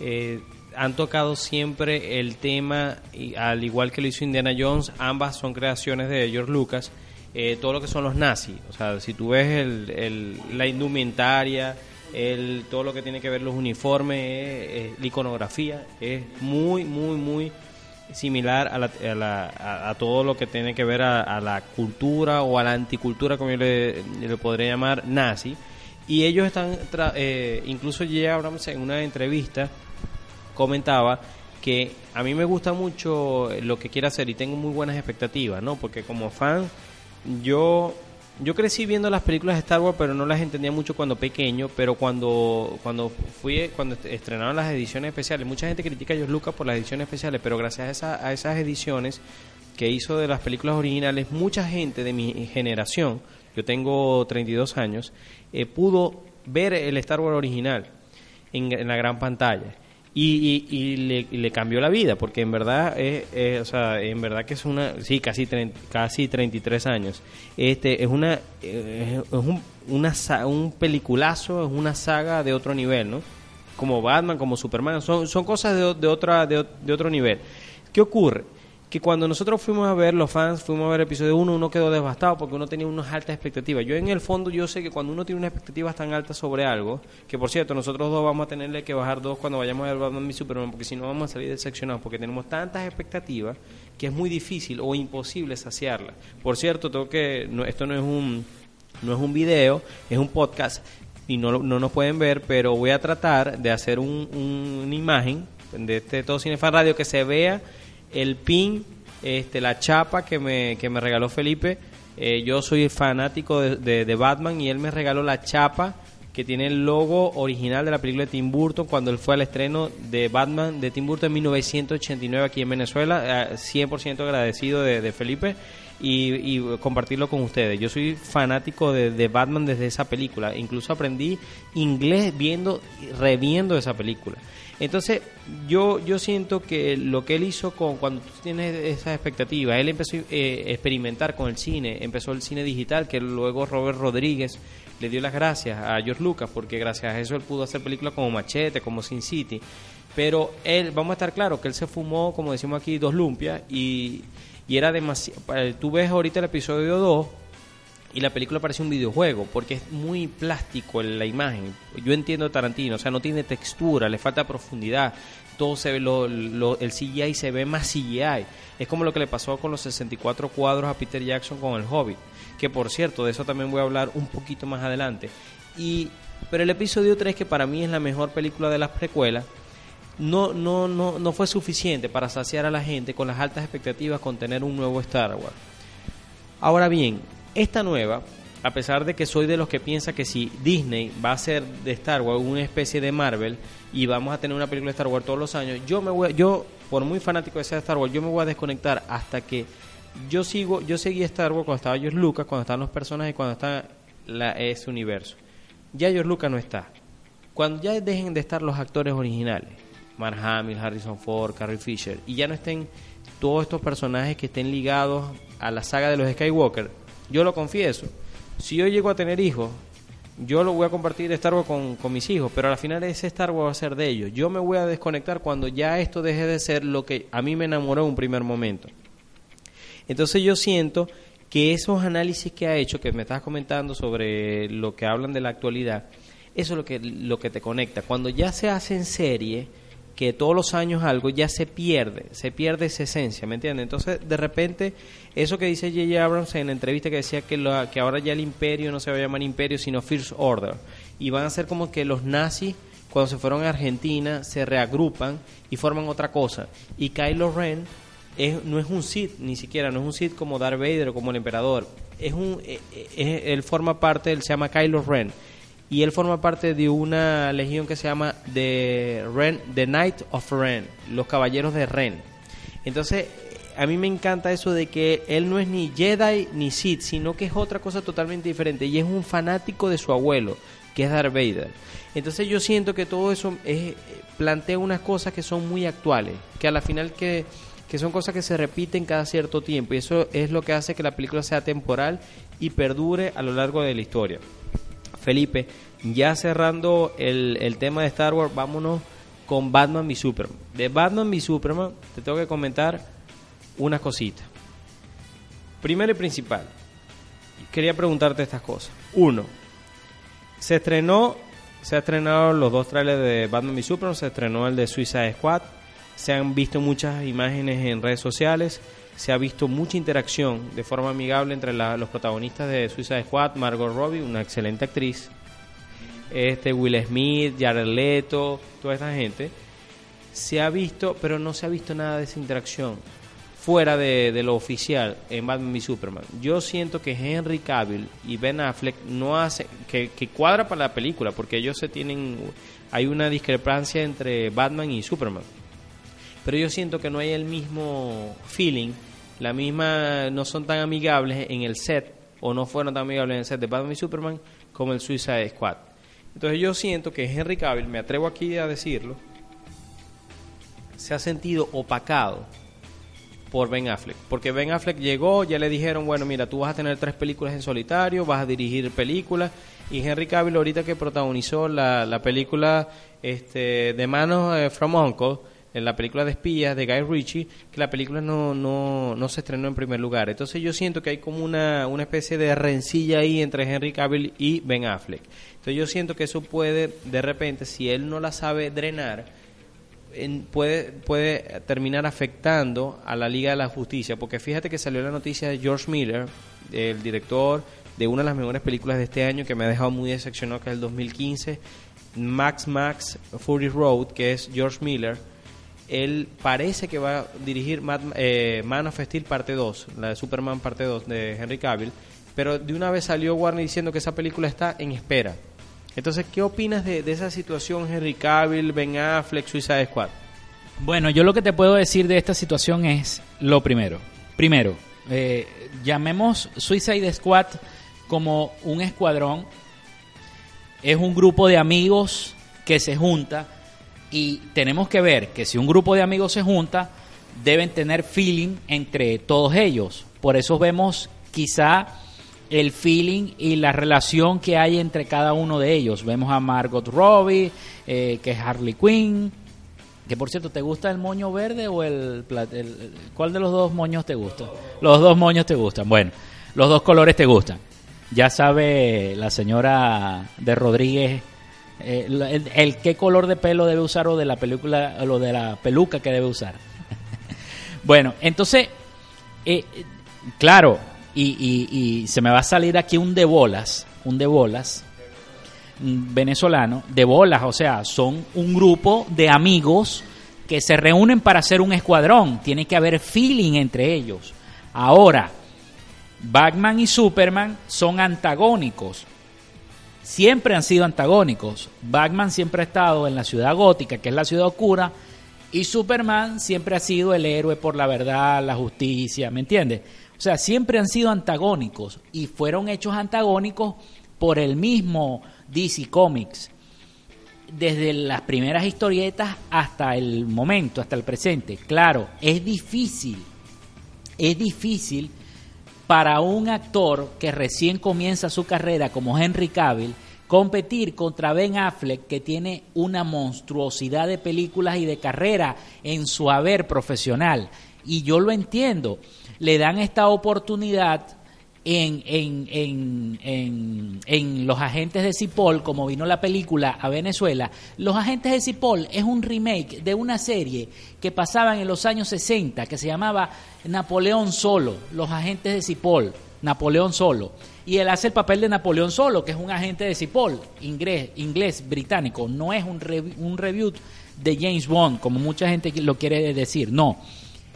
eh, han tocado siempre el tema, y al igual que lo hizo Indiana Jones, ambas son creaciones de George Lucas, eh, todo lo que son los nazis. O sea, si tú ves el, la indumentaria, el, todo lo que tiene que ver los uniformes, eh, eh, la iconografía, es muy, muy, muy similar a, la- a la- a- todo lo que tiene que ver a, a la cultura o a la anticultura, como yo le, podría llamar, nazi. Y ellos están, tra- incluso J. Abrams en una entrevista comentaba que a mí me gusta mucho lo que quiere hacer y tengo muy buenas expectativas, ¿no? Porque como fan, yo yo crecí viendo las películas de Star Wars, pero no las entendía mucho cuando pequeño, pero cuando cuando fui cuando est- estrenaron las ediciones especiales, mucha gente critica a George Lucas por las ediciones especiales, pero gracias a, a esas ediciones que hizo de las películas originales, mucha gente de mi generación, yo tengo 32 años, eh, pudo ver el Star Wars original en la gran pantalla. Y, y- y le, cambió la vida, porque en verdad, es, o sea, en verdad que es una, sí, casi, trein- casi 33 años. Este es una, eh, es un, una, un peliculazo, es una saga de otro nivel, ¿no? Como Batman, como Superman, son, son cosas de, de otra, de, de otro nivel. ¿Qué ocurre? Que cuando nosotros fuimos a ver, los fans fuimos a ver el episodio 1, uno quedó devastado porque uno tenía unas altas expectativas. Yo en el fondo yo sé que cuando uno tiene unas expectativas tan altas sobre algo, que por cierto, nosotros dos vamos a tenerle que bajar dos cuando vayamos a ver Batman y Superman, porque si no vamos a salir decepcionados, porque tenemos tantas expectativas que es muy difícil o imposible saciarlas. Por cierto, tengo que, no, esto no es un, no es un video, es un podcast y no, no nos pueden ver, pero voy a tratar de hacer un- un- una imagen de este Todo Cinefan Radio que se vea el pin, este, la chapa que me, que me regaló Felipe. Eh, yo soy fanático de, de- Batman y él me regaló la chapa que tiene el logo original de la película de Tim Burton cuando él fue al estreno de Batman de Tim Burton en 1989 aquí en Venezuela. Eh, 100% agradecido de, de Felipe. y, y compartirlo con ustedes. Yo soy fanático de, de Batman desde esa película. Incluso aprendí inglés viendo, reviendo esa película. Entonces, yo, yo siento que lo que él hizo con cuando tú tienes esas expectativas, él empezó a eh, experimentar con el cine, empezó el cine digital, que luego Robert Rodríguez le dio las gracias a George Lucas, porque gracias a eso él pudo hacer películas como Machete, como Sin City. Pero él, vamos a estar claros, que él se fumó, como decimos aquí, dos lumpias y, y era demasiado... Tú ves ahorita el episodio 2 y la película parece un videojuego porque es muy plástico en la imagen. Yo entiendo Tarantino, o sea, no tiene textura, le falta profundidad. Todo se ve, lo, lo- el CGI se ve más CGI. Es como lo que le pasó con los 64 cuadros a Peter Jackson con El Hobbit. Que por cierto, de eso también voy a hablar un poquito más adelante. Y, pero el episodio 3, que para mí es la mejor película de las precuelas, no, no, no, no fue suficiente para saciar a la gente con las altas expectativas con tener un nuevo Star Wars. Ahora bien, esta nueva, a pesar de que soy de los que piensa que si Disney va a ser de Star Wars una especie de Marvel y vamos a tener una película de Star Wars todos los años, yo me voy, yo por muy fanático de ser Star Wars, yo me voy a desconectar hasta que yo sigo, yo seguí Star Wars cuando estaba George Lucas, cuando estaban los personajes, cuando está la, ese universo. Ya George Lucas no está. Cuando ya dejen de estar los actores originales, Mark Hamill, Harrison Ford, Carrie Fisher, y ya no estén todos estos personajes que estén ligados a la saga de los Skywalker, yo lo confieso, si yo llego a tener hijos, yo lo voy a compartir Star Wars con, con mis hijos, pero al final ese Star Wars va a ser de ellos. Yo me voy a desconectar cuando ya esto deje de ser lo que a mí me enamoró en un primer momento. Entonces yo siento que esos análisis que ha hecho, que me estás comentando sobre lo que hablan de la actualidad, eso es lo que, lo que te conecta. Cuando ya se hace en serie, que todos los años algo ya se pierde, se pierde esa esencia, ¿me entiendes? Entonces, de repente, eso que dice J.J. Abrams en la entrevista que decía que, ahora ya el imperio no se va a llamar imperio, sino First Order, y van a ser como que los nazis, cuando se fueron a Argentina, se reagrupan y forman otra cosa. Y Kylo Ren es, no es un Sith, ni siquiera, no es un Sith como Darth Vader o como el Emperador. Es un, eh, eh, él forma parte, él se llama Kylo Ren. Y él forma parte de una legión que se llama The, Ren, The Knight of Ren, los Caballeros de Ren. Entonces, a mí me encanta eso de que él no es ni Jedi ni Sith, sino que es otra cosa totalmente diferente. Y es un fanático de su abuelo, que es Darth Vader. Entonces yo siento que todo eso es, plantea unas cosas que son muy actuales, que a la final que, que son cosas que se repiten cada cierto tiempo. Y eso es lo que hace que la película sea temporal y perdure a lo largo de la historia. Felipe, ya cerrando el, el tema de Star Wars, vámonos con Batman y Superman. De Batman y Superman te tengo que comentar unas cositas. Primero y principal, quería preguntarte estas cosas. Uno, se estrenó, se han estrenado los dos trailers de Batman y Superman, se estrenó el de Suicide Squad, se han visto muchas imágenes en redes sociales, se ha visto mucha interacción de forma amigable entre los protagonistas de Suicide Squad, Margot Robbie, una excelente actriz, este Will Smith, Jared Leto, toda esta gente, se ha visto, pero no se ha visto nada de esa interacción fuera de, de lo oficial en Batman y Superman. Yo siento que Henry Cavill y Ben Affleck no hacen, que, que cuadra para la película, porque ellos se tienen, hay una discrepancia entre Batman y Superman pero yo siento que no hay el mismo feeling, la misma, no son tan amigables en el set, o no fueron tan amigables en el set de Batman y Superman como el Suicide Squad. Entonces yo siento que Henry Cavill, me atrevo aquí a decirlo, se ha sentido opacado por Ben Affleck. Porque Ben Affleck llegó, ya le dijeron, bueno, mira, tú vas a tener tres películas en solitario, vas a dirigir películas. Y Henry Cavill, ahorita que protagonizó la, la película este, de Manos eh, from Uncle, en la película de espías de Guy Ritchie, que la película no, no, no se estrenó en primer lugar. Entonces yo siento que hay como una, una especie de rencilla ahí entre Henry Cavill y Ben Affleck. Entonces yo siento que eso puede, de repente, si él no la sabe drenar, en- puede, puede terminar afectando a la Liga de la Justicia, porque fíjate que salió la noticia de George Miller, el director de una de las mejores películas de este año que me ha dejado muy decepcionado, que es el 2015, Max Max Fury Road, que es George Miller. Él parece que va a dirigir eh, Man of Steel parte 2, la de Superman parte 2 de Henry Cavill, pero de una vez salió Warner diciendo que esa película está en espera. Entonces, ¿qué opinas de, de esa situación, Henry Cavill, Ben Affleck, Suicide Squad? Bueno, yo lo que te puedo decir de esta situación es lo primero. Primero, eh, llamemos Suicide Squad como un escuadrón, es un grupo de amigos que se junta y tenemos que ver que si un grupo de amigos se junta, deben tener feeling entre todos ellos. Por eso vemos quizá el feeling y la relación que hay entre cada uno de ellos. Vemos a Margot Robbie, eh, que es Harley Quinn, que por cierto, ¿te gusta el moño verde o el, el- ¿Cuál de los dos moños te gusta? Los dos moños te gustan. Bueno, los dos colores te gustan. Ya sabe la señora de Rodríguez eh, el, qué color de pelo debe usar o de la película o de la peluca que debe usar. bueno, entonces, eh, claro, y, y- y se me va a salir aquí un de bolas, un de bolas venezolano, de bolas, o sea, son un grupo de amigos que se reúnen para hacer un escuadrón, tiene que haber feeling entre ellos. Ahora, Batman y Superman son antagónicos, siempre han sido antagónicos. Batman siempre ha estado en la ciudad gótica, que es la ciudad oscura, y Superman siempre ha sido el héroe por la verdad, la justicia, ¿me entiendes? O sea, siempre han sido antagónicos y fueron hechos antagónicos por el mismo DC Comics. Desde las primeras historietas hasta el momento, hasta el presente. Claro, es difícil, es difícil para un actor que recién comienza su carrera como Henry Cavill competir contra Ben Affleck que tiene una monstruosidad de películas y de carrera en su haber profesional. Y yo lo entiendo. Le dan esta oportunidad en, en, en, en, Los Agentes de Cipoll, como vino la película a Venezuela, Los Agentes de Cipoll es un remake de una serie que pasaban en los años 60, que se llamaba Napoleón Solo, Los Agentes de Cipoll, Napoleón Solo. Y él hace el papel de Napoleón Solo, que es un agente de Cipoll, inglés, inglés británico, no es un, un review de James Bond, como mucha gente lo quiere decir, no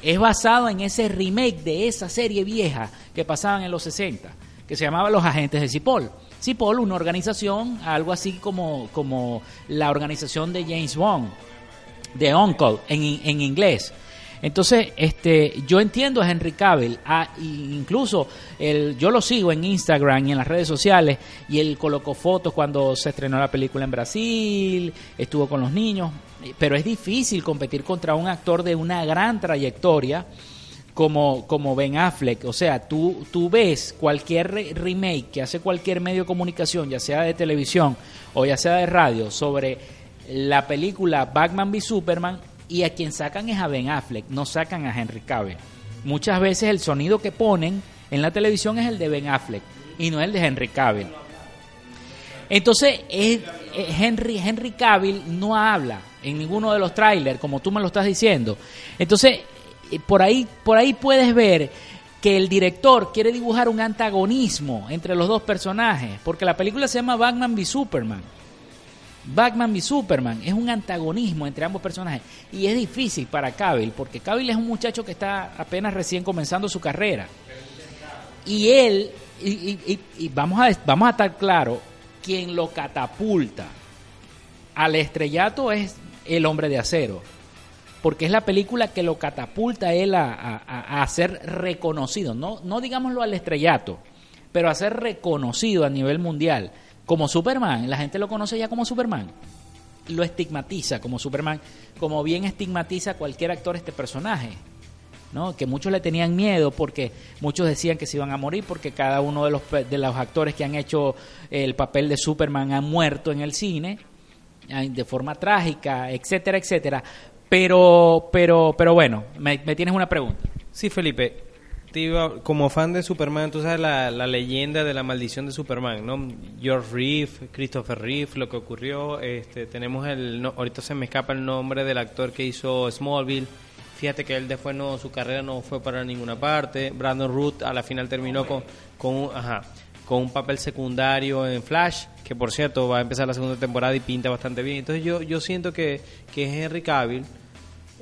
es basado en ese remake de esa serie vieja que pasaban en los 60, que se llamaba Los Agentes de Cipoll. Cipoll, una organización, algo así como, como la organización de James Bond, de Uncle en, en inglés. Entonces, este, yo entiendo a Henry Cavill, incluso el, yo lo sigo en Instagram y en las redes sociales, y él colocó fotos cuando se estrenó la película en Brasil, estuvo con los niños, pero es difícil competir contra un actor de una gran trayectoria como, como Ben Affleck. O sea, tú, tú ves cualquier re- remake que hace cualquier medio de comunicación, ya sea de televisión o ya sea de radio, sobre la película Batman v Superman y a quien sacan es a Ben Affleck, no sacan a Henry Cavill. Muchas veces el sonido que ponen en la televisión es el de Ben Affleck y no el de Henry Cavill. Entonces, es- eh, Henry, Henry Cavill no habla en ninguno de los trailers, como tú me lo estás diciendo. Entonces, eh, por ahí, por ahí puedes ver que el director quiere dibujar un antagonismo entre los dos personajes, porque la película se llama Batman v Superman. Batman v Superman es un antagonismo entre ambos personajes y es difícil para Cavill porque Cavill es un muchacho que está apenas recién comenzando su carrera y él y, y- y- y vamos a vamos a estar claro quien lo catapulta al estrellato es el hombre de acero. Porque es la película que lo catapulta él a, a- a- ser reconocido no no digámoslo al estrellato pero a ser reconocido a nivel mundial como Superman. La gente lo conoce ya como Superman. Lo estigmatiza como Superman como bien estigmatiza cualquier actor este personaje ¿no? que muchos le tenían miedo porque muchos decían que se iban a morir porque cada uno de los, de los actores que han hecho el papel de Superman han muerto en el cine de forma trágica, etcétera, etcétera. Pero, pero, pero bueno, me, tienes una pregunta. Sí, Felipe. como fan de Superman, tú sabes la, la leyenda de la maldición de Superman, ¿no? George Reeve, Christopher Reeve, lo que ocurrió. Este, tenemos el. no, ahorita se me escapa el nombre del actor que hizo Smallville. Fíjate que él después no, su carrera no fue para ninguna parte. Brandon Root a la final terminó con, con, un, ajá, con un papel secundario en Flash, que por cierto va a empezar la segunda temporada y pinta bastante bien. Entonces yo, yo siento que, que Henry Cavill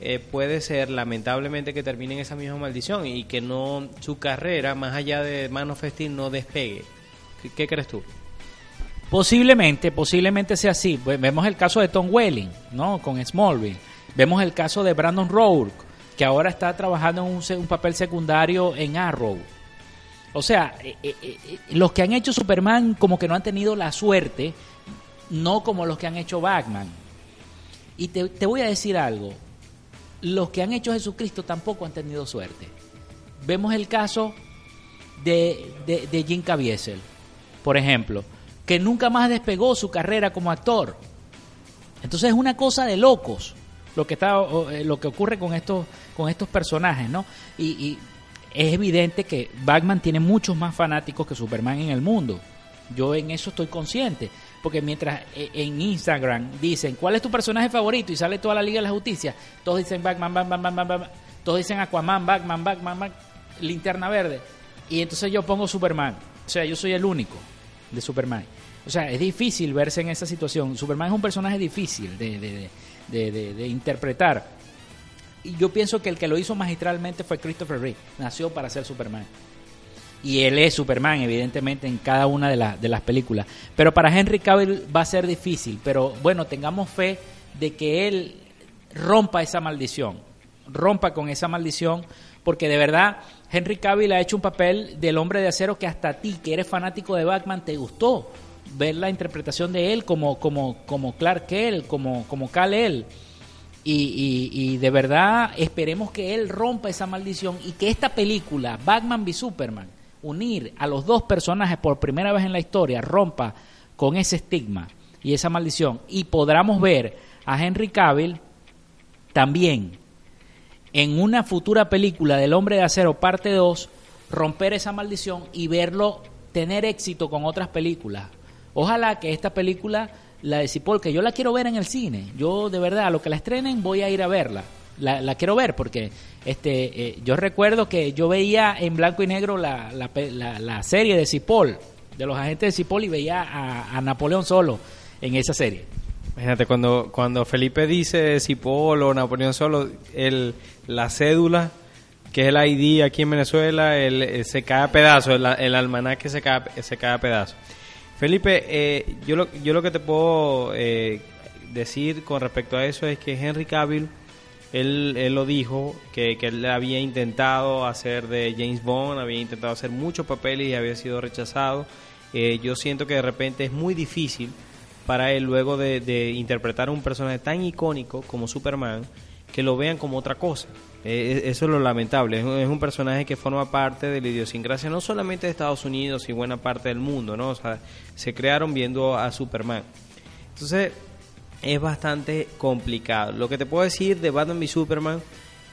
eh, puede ser lamentablemente que termine en esa misma maldición y que no su carrera más allá de Man of Steel no despegue. ¿Qué, crees tú? Posiblemente, posiblemente sea así. Ve- Vemos el caso de Tom Welling, ¿no? Con Smallville. Vemos el caso de Brandon Rourke que ahora está trabajando en un, un papel secundario en Arrow. O sea, eh, eh, eh, los que han hecho Superman como que no han tenido la suerte, no como los que han hecho Batman. Y te, te voy a decir algo, los que han hecho Jesucristo tampoco han tenido suerte. Vemos el caso de, de, de Jim Caviezel, por ejemplo, que nunca más despegó su carrera como actor. Entonces es una cosa de locos lo que está lo que ocurre con estos con estos personajes, ¿no? Y es evidente que Batman tiene muchos más fanáticos que Superman en el mundo. Yo en eso estoy consciente, porque mientras eh, en Instagram dicen cuál es tu personaje favorito y sale toda la Liga de la Justicia, todos dicen Batman, Batman, Batman, Batman, todos dicen Aquaman, Batman, Batman, Batman, Linterna Verde, y entonces yo pongo Superman. O sea, yo soy el único de Superman. O sea, es difícil verse en esa situación. Superman es un personaje difícil de, de- de- de- de interpretar. Yo pienso que el que lo hizo magistralmente fue Christopher Reeve. Nació para ser Superman. Y él es Superman, evidentemente, en cada una de, la- de las películas. Pero para Henry Cavill va a ser difícil. Pero bueno, tengamos fe de que él rompa esa maldición. Rompa con esa maldición. Porque de verdad, Henry Cavill ha hecho un papel del hombre de acero que hasta a ti, que eres fanático de Batman, te gustó. Ver la interpretación de él como, como, como Clark Kent, como, como Kal-El. Y, de verdad esperemos que él rompa esa maldición y que esta película, Batman v Superman, unir a los dos personajes por primera vez en la historia, rompa con ese estigma y esa maldición. Y podamos ver a Henry Cavill también en una futura película del Hombre de Acero parte 2, romper esa maldición y verlo tener éxito con otras películas. Ojalá que esta película, la de Cipoll, que yo la quiero ver en el cine. Yo de verdad, a lo que la estrenen voy a ir a verla. La, la quiero ver porque este eh, yo recuerdo que yo veía en blanco y negro la, la, la- serie de Cipoll, de los agentes de Cipoll y veía a, Napoleón solo en esa serie. Imagínate, cuando, cuando Felipe dice Cipoll o Napoleón Solo, el, la cédula, que es el ID aquí en Venezuela, el, eh, se cae a pedazos, el, el almanaque se cae, se cae a pedazos. Felipe, eh, yo, lo, yo lo que te puedo eh, decir con respecto a eso es que Henry Cavill, él, él lo dijo, que, que él había intentado hacer de James Bond, había intentado hacer muchos papeles y había sido rechazado. Eh, yo siento que de repente es muy difícil para él luego de, de interpretar un personaje tan icónico como Superman que lo vean como otra cosa. Eh, eso es lo lamentable. Es un, personaje que forma parte de la idiosincrasia no solamente de Estados Unidos y buena parte del mundo, ¿no? O sea, se crearon viendo a Superman. Entonces, es bastante complicado. Lo que te puedo decir de Batman v Superman,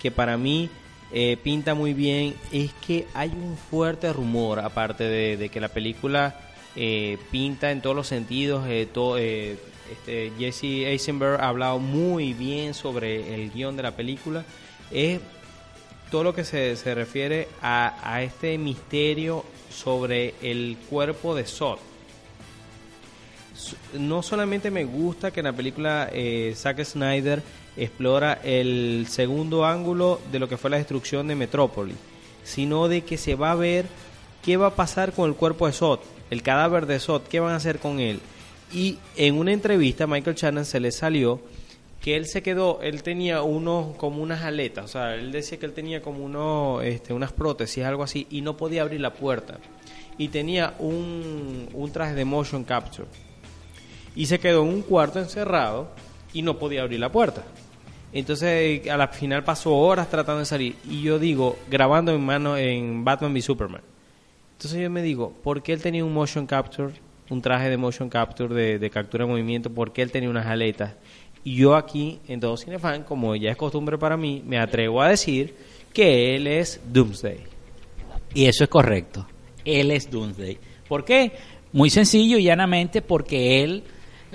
que para mí eh, pinta muy bien, es que hay un fuerte rumor, aparte de, que la película eh, pinta en todos los sentidos. eh, to- eh, este, Jesse Eisenberg ha hablado muy bien sobre el guion de la película. Es todo lo que se, refiere a, este misterio sobre el cuerpo de Zod no solamente me gusta que en la película eh, Zack Snyder explora el segundo ángulo de lo que fue la destrucción de Metrópolis, sino de que se va a ver qué va a pasar con el cuerpo de Zod, el cadáver de Zod, qué van a hacer con él. Y en una entrevista Michael Shannon se le salió que él se quedó, él tenía unos como unas aletas, o sea, él decía que él tenía como uno, este, unas prótesis, algo así, y no podía abrir la puerta. Y tenía un, un traje de motion capture y se quedó en un cuarto encerrado y no podía abrir la puerta. Entonces a la final pasó horas tratando de salir y yo digo, grabando en mano en Batman v Superman. Entonces yo me digo, ¿por qué él tenía un motion capture, un traje de motion capture de, captura de movimiento? ¿Por qué él tenía unas aletas? Y yo aquí, en todo Cinefan, como ya es costumbre para mí, me atrevo a decir que él es Doomsday. Y eso es correcto. Él es Doomsday. ¿Por qué? Muy sencillo y llanamente porque él,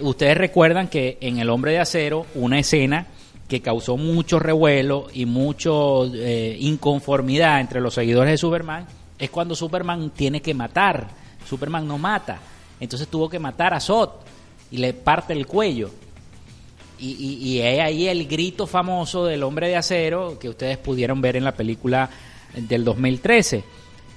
ustedes recuerdan que en El Hombre de Acero, una escena que causó mucho revuelo y mucho eh, inconformidad entre los seguidores de Superman, es cuando Superman tiene que matar. Superman no mata. Entonces tuvo que matar a Zod y le parte el cuello. Y, y, ahí el grito famoso del hombre de acero que ustedes pudieron ver en la película del 2013.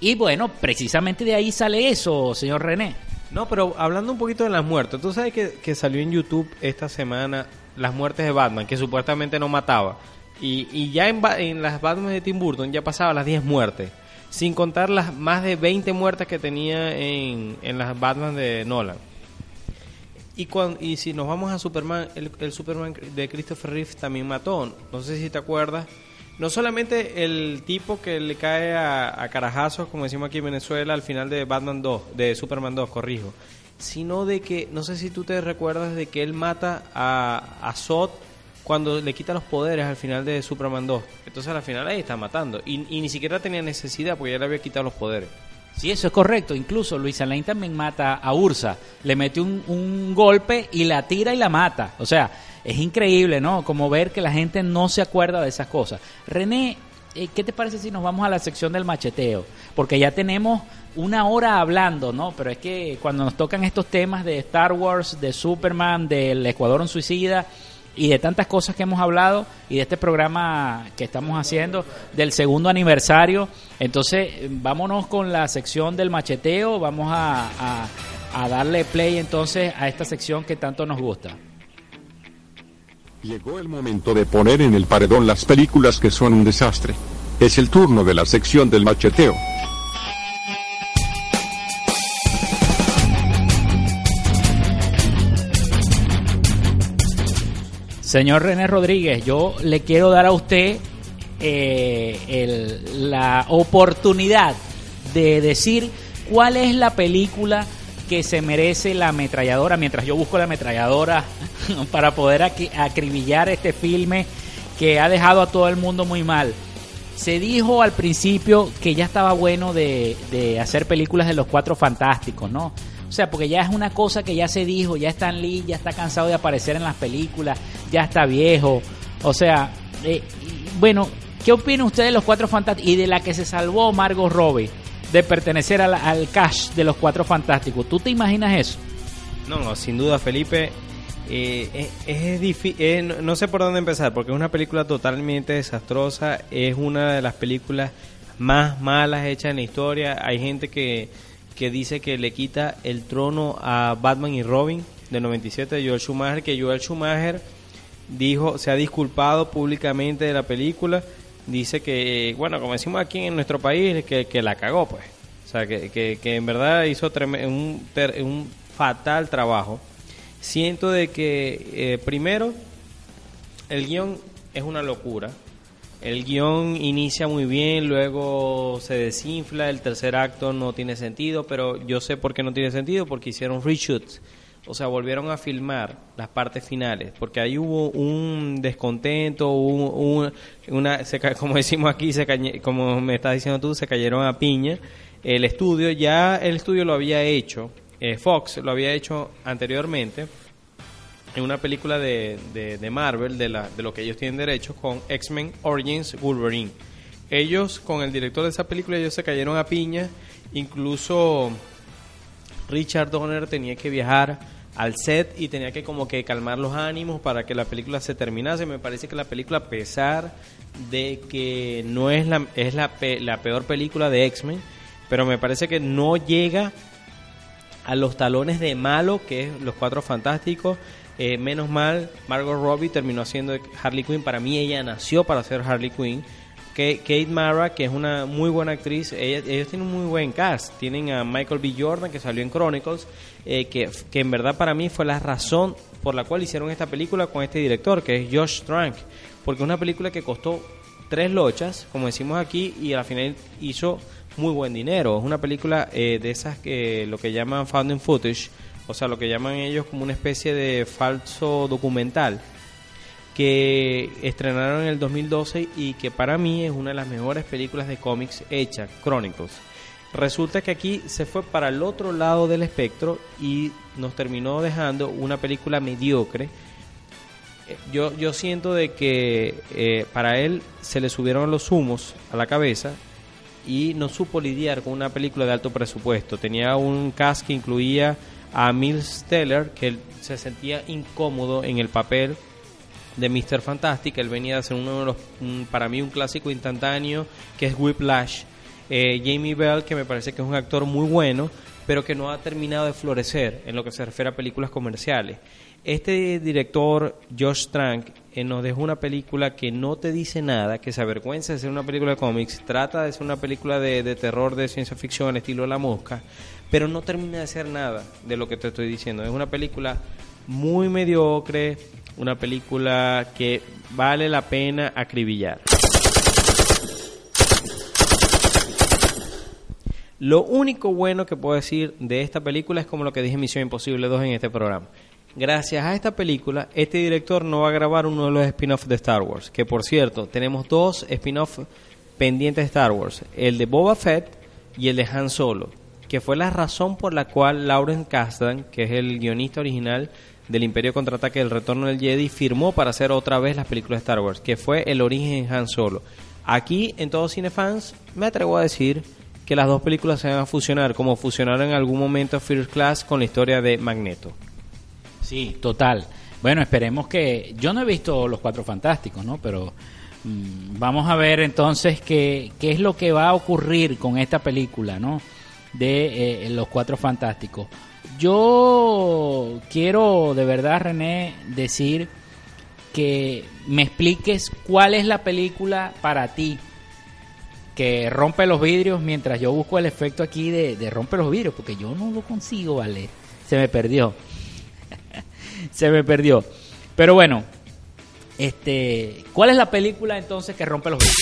Y bueno, precisamente de ahí sale eso, señor René. No, pero hablando un poquito de las muertes, tú sabes que, que salió en YouTube esta semana las muertes de Batman, que supuestamente no mataba. Y, ya en, en las Batman de Tim Burton ya pasaba las 10 muertes. Sin contar las más de 20 muertes que tenía en, en las Batman de Nolan. Y, cuan- y si nos vamos a Superman, el, el Superman de Christopher Reeve también mató. No sé si te acuerdas. No solamente el tipo que le cae a, a carajazos, como decimos aquí en Venezuela, al final de Batman 2, de Superman 2, corrijo. Sino de que, no sé si tú te recuerdas de que él mata a, a Zod cuando le quita los poderes al final de Superman 2. Entonces al final ahí está matando. Y, y ni siquiera tenía necesidad porque ya le había quitado los poderes. Sí, eso es correcto. Incluso Luisa Lane también mata a Ursa. Le mete un, un golpe y la tira y la mata. O sea, es increíble, ¿no? Como ver que la gente no se acuerda de esas cosas. René, eh, ¿qué te parece si nos vamos a la sección del macheteo? Porque ya tenemos una hora hablando, ¿no? Pero es que cuando nos tocan estos temas de Star Wars, de Superman, del Ecuador en Suicida y de tantas cosas que hemos hablado y de este programa que estamos haciendo del segundo aniversario. Entonces, vámonos con la sección del macheteo, vamos a- a darle play entonces a esta sección que tanto nos gusta. Llegó el momento de poner en el paredón las películas que son un desastre. Es el turno de la sección del macheteo. Señor René Rodríguez, yo le quiero dar a usted eh, el- la oportunidad de decir cuál es la película que se merece la ametralladora, mientras yo busco la ametralladora para poder acribillar este filme que ha dejado a todo el mundo muy mal. Se dijo al principio que ya estaba bueno de hacer películas de los cuatro fantásticos, ¿no? O sea, porque ya es una cosa que ya se dijo, ya Stan Lee ya está cansado de aparecer en las películas, ya está viejo. O sea, eh, bueno, ¿qué opina usted de los cuatro fantásticos y de la que se salvó Margot Robbie de pertenecer a la- al cash de los cuatro fantásticos? ¿Tú te imaginas eso? No, no, sin duda, Felipe. eh, es, es difí- no, no sé por dónde empezar, porque es una película totalmente desastrosa. Es una de las películas más malas hechas en la historia. Hay gente que, que dice que le quita el trono a Batman y Robin del 97 de Joel Schumacher, que Joel Schumacher dijo, se ha disculpado públicamente de la película. Dice que, bueno, como decimos aquí en nuestro país, que, que la cagó, pues. O sea, que, que, que en verdad hizo un, un fatal trabajo. Siento de que, eh, primero, el guion es una locura. El guion inicia muy bien, luego se desinfla, el tercer acto no tiene sentido, pero yo sé por qué no tiene sentido, porque hicieron reshoots. O sea, volvieron a filmar las partes finales, porque ahí hubo un descontento, un, un- una, se como decimos aquí, se cañe- como me estás diciendo tú, se cayeron a piña. El estudio, ya el estudio lo había hecho, eh, Fox lo había hecho anteriormente, en una película de, de, de Marvel, de, la, de lo que ellos tienen derecho, con X-Men Origins Wolverine. Ellos, con el director de esa película, ellos se cayeron a piña. Incluso Richard Donner tenía que viajar al set y tenía que como que calmar los ánimos para que la película se terminase. Me parece que la película, a pesar de que no es la, es la, pe- la peor película de X-Men, pero me parece que no llega a los talones de malo que es Los Cuatro Fantásticos. Eh, menos mal, Margot Robbie terminó haciendo Harley Quinn. Para mí ella nació para ser Harley Quinn. Kate Mara, que es una muy buena actriz, ella- ellos tienen un muy buen cast. Tienen a Michael B. Jordan, que salió en Chronicles, eh, que, que en verdad para mí fue la razón por la cual hicieron esta película con este director, que es Josh Trank. Porque es una película que costó tres lochas, como decimos aquí, y al final hizo muy buen dinero. Es una película eh, de esas que lo que llaman found in footage, o sea, lo que llaman ellos como una especie de falso documental que estrenaron en el 2012 y que para mí es una de las mejores películas de cómics hechas, Chronicles. Resulta que aquí se fue para el otro lado del espectro y nos terminó dejando una película mediocre. Eh, Yo, yo siento de que eh, para él se le subieron los humos a la cabeza y no supo lidiar con una película de alto presupuesto. Tenía un cast que incluía a Miles Teller, que se sentía incómodo en el papel de Mr. Fantastic. Él venía de hacer uno de los, para mí, un clásico instantáneo, que es Whiplash. Eh, Jamie Bell, que me parece que es un actor muy bueno, pero que no ha terminado de florecer en lo que se refiere a películas comerciales. Este director, Josh Trank, eh, nos dejó una película que no te dice nada, que se avergüenza de ser una película de cómics, trata de ser una película de, de terror, de ciencia ficción, estilo La Mosca, pero no termina de ser nada de lo que te estoy diciendo. Es una película muy mediocre, una película que vale la pena acribillar. Lo único bueno que puedo decir de esta película es como lo que dije Misión Imposible 2 en este programa. Gracias a esta película, este director no va a grabar uno de los spin-offs de Star Wars. Que por cierto, tenemos dos spin-offs pendientes de Star Wars: el de Boba Fett y el de Han Solo. Que fue la razón por la cual Lauren Kasdan, que es el guionista original del Imperio Contraataque del Retorno del Jedi, firmó para hacer otra vez las películas de Star Wars, que fue el origen Han Solo. Aquí, en todos Cinefans, me atrevo a decir que las dos películas se van a fusionar, como fusionaron en algún momento First Class con la historia de Magneto. Sí, total. Bueno, esperemos que... Yo no he visto Los Cuatro Fantásticos, ¿no? Pero mm, vamos a ver entonces qué, qué es lo que va a ocurrir con esta película, ¿no? De eh, Los Cuatro Fantásticos. Yo quiero de verdad, René, decir que me expliques cuál es la película para ti que rompe los vidrios mientras yo busco el efecto aquí de, de rompe los vidrios, porque yo no lo consigo, ¿vale? Se me perdió. Se me perdió. Pero bueno, este, ¿cuál es la película entonces que rompe los vidrios?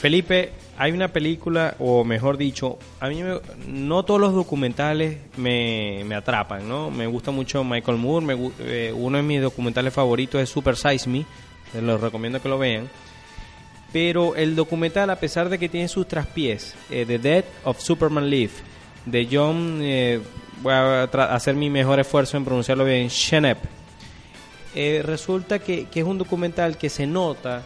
Felipe, hay una película, o mejor dicho, a mí me- no todos los documentales me, me atrapan, ¿no? Me gusta mucho Michael Moore, me eh, uno de mis documentales favoritos es Super Size Me, les los recomiendo que lo vean. Pero el documental, a pesar de que tiene sus traspiés, eh, The Death of Superman Live, de John, eh, voy a hacer mi mejor esfuerzo en pronunciarlo bien, Shenep, eh, resulta que, que es un documental que se nota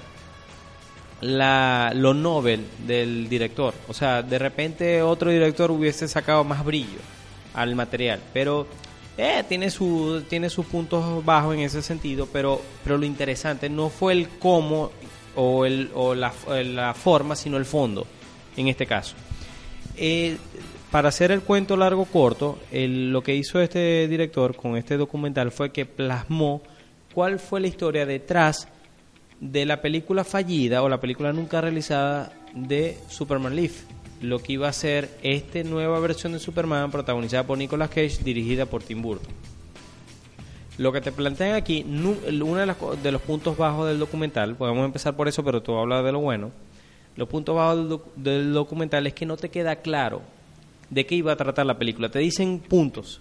la, lo novel del director. O sea, de repente otro director hubiese sacado más brillo al material, pero eh, tiene, su, tiene sus puntos bajos en ese sentido, pero, pero lo interesante no fue el cómo o, el, o la, la forma, sino el fondo, en este caso. Eh, para hacer el cuento largo corto, lo que hizo este director con este documental fue que plasmó cuál fue la historia detrás de la película fallida o la película nunca realizada de Superman Live, lo que iba a ser esta nueva versión de Superman protagonizada por Nicolas Cage, dirigida por Tim Burton. Lo que te plantean aquí, uno de, los puntos bajos del documental, podemos empezar por eso, pero tú hablas de lo bueno. Los puntos bajos del documental es que no te queda claro de qué iba a tratar la película. Te dicen puntos,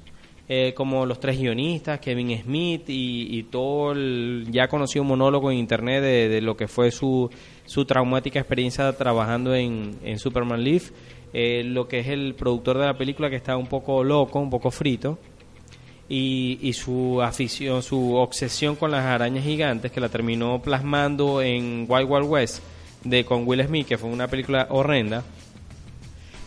eh, como los tres guionistas, Kevin Smith y, y todo el ya conocido monólogo en internet de, lo que fue su, su traumática experiencia trabajando en, en Superman Live. Eh, lo que es el productor de la película que está un poco loco, un poco frito y, y su afición, su obsesión con las arañas gigantes que la terminó plasmando en Wild Wild West de con Will Smith, que fue una película horrenda.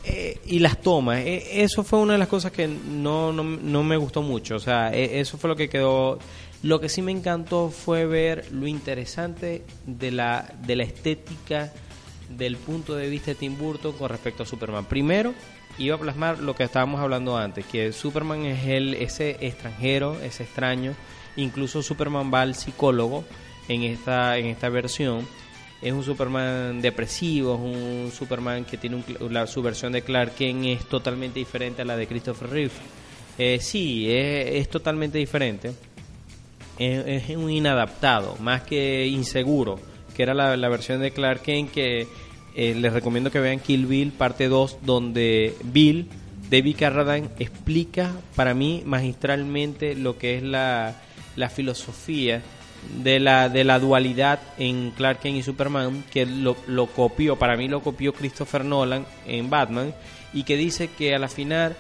Eh, y las tomas, eh, eso fue una de las cosas que no, no, no me gustó mucho. O sea, eh, eso fue lo que quedó. Lo que sí me encantó fue ver lo interesante de la, de la estética del punto de vista de Tim Burton con respecto a Superman. Primero, iba a plasmar lo que estábamos hablando antes, que Superman es el, ese extranjero, ese extraño. Incluso Superman va al psicólogo en esta, en esta versión. Es un Superman depresivo, es un Superman que tiene un- la, su versión de Clark Kent es totalmente diferente a la de Christopher Reeve. Eh, sí, es, totalmente diferente. Es, es un inadaptado, más que inseguro, que era la, la versión de Clark Kent que eh, les recomiendo que vean Kill Bill parte 2, donde Bill, David Carradine, explica para mí magistralmente lo que es la, la filosofía de la, de la dualidad en Clark Kent y Superman, que lo, lo copió, para mí lo copió Christopher Nolan en Batman, y que dice que a la final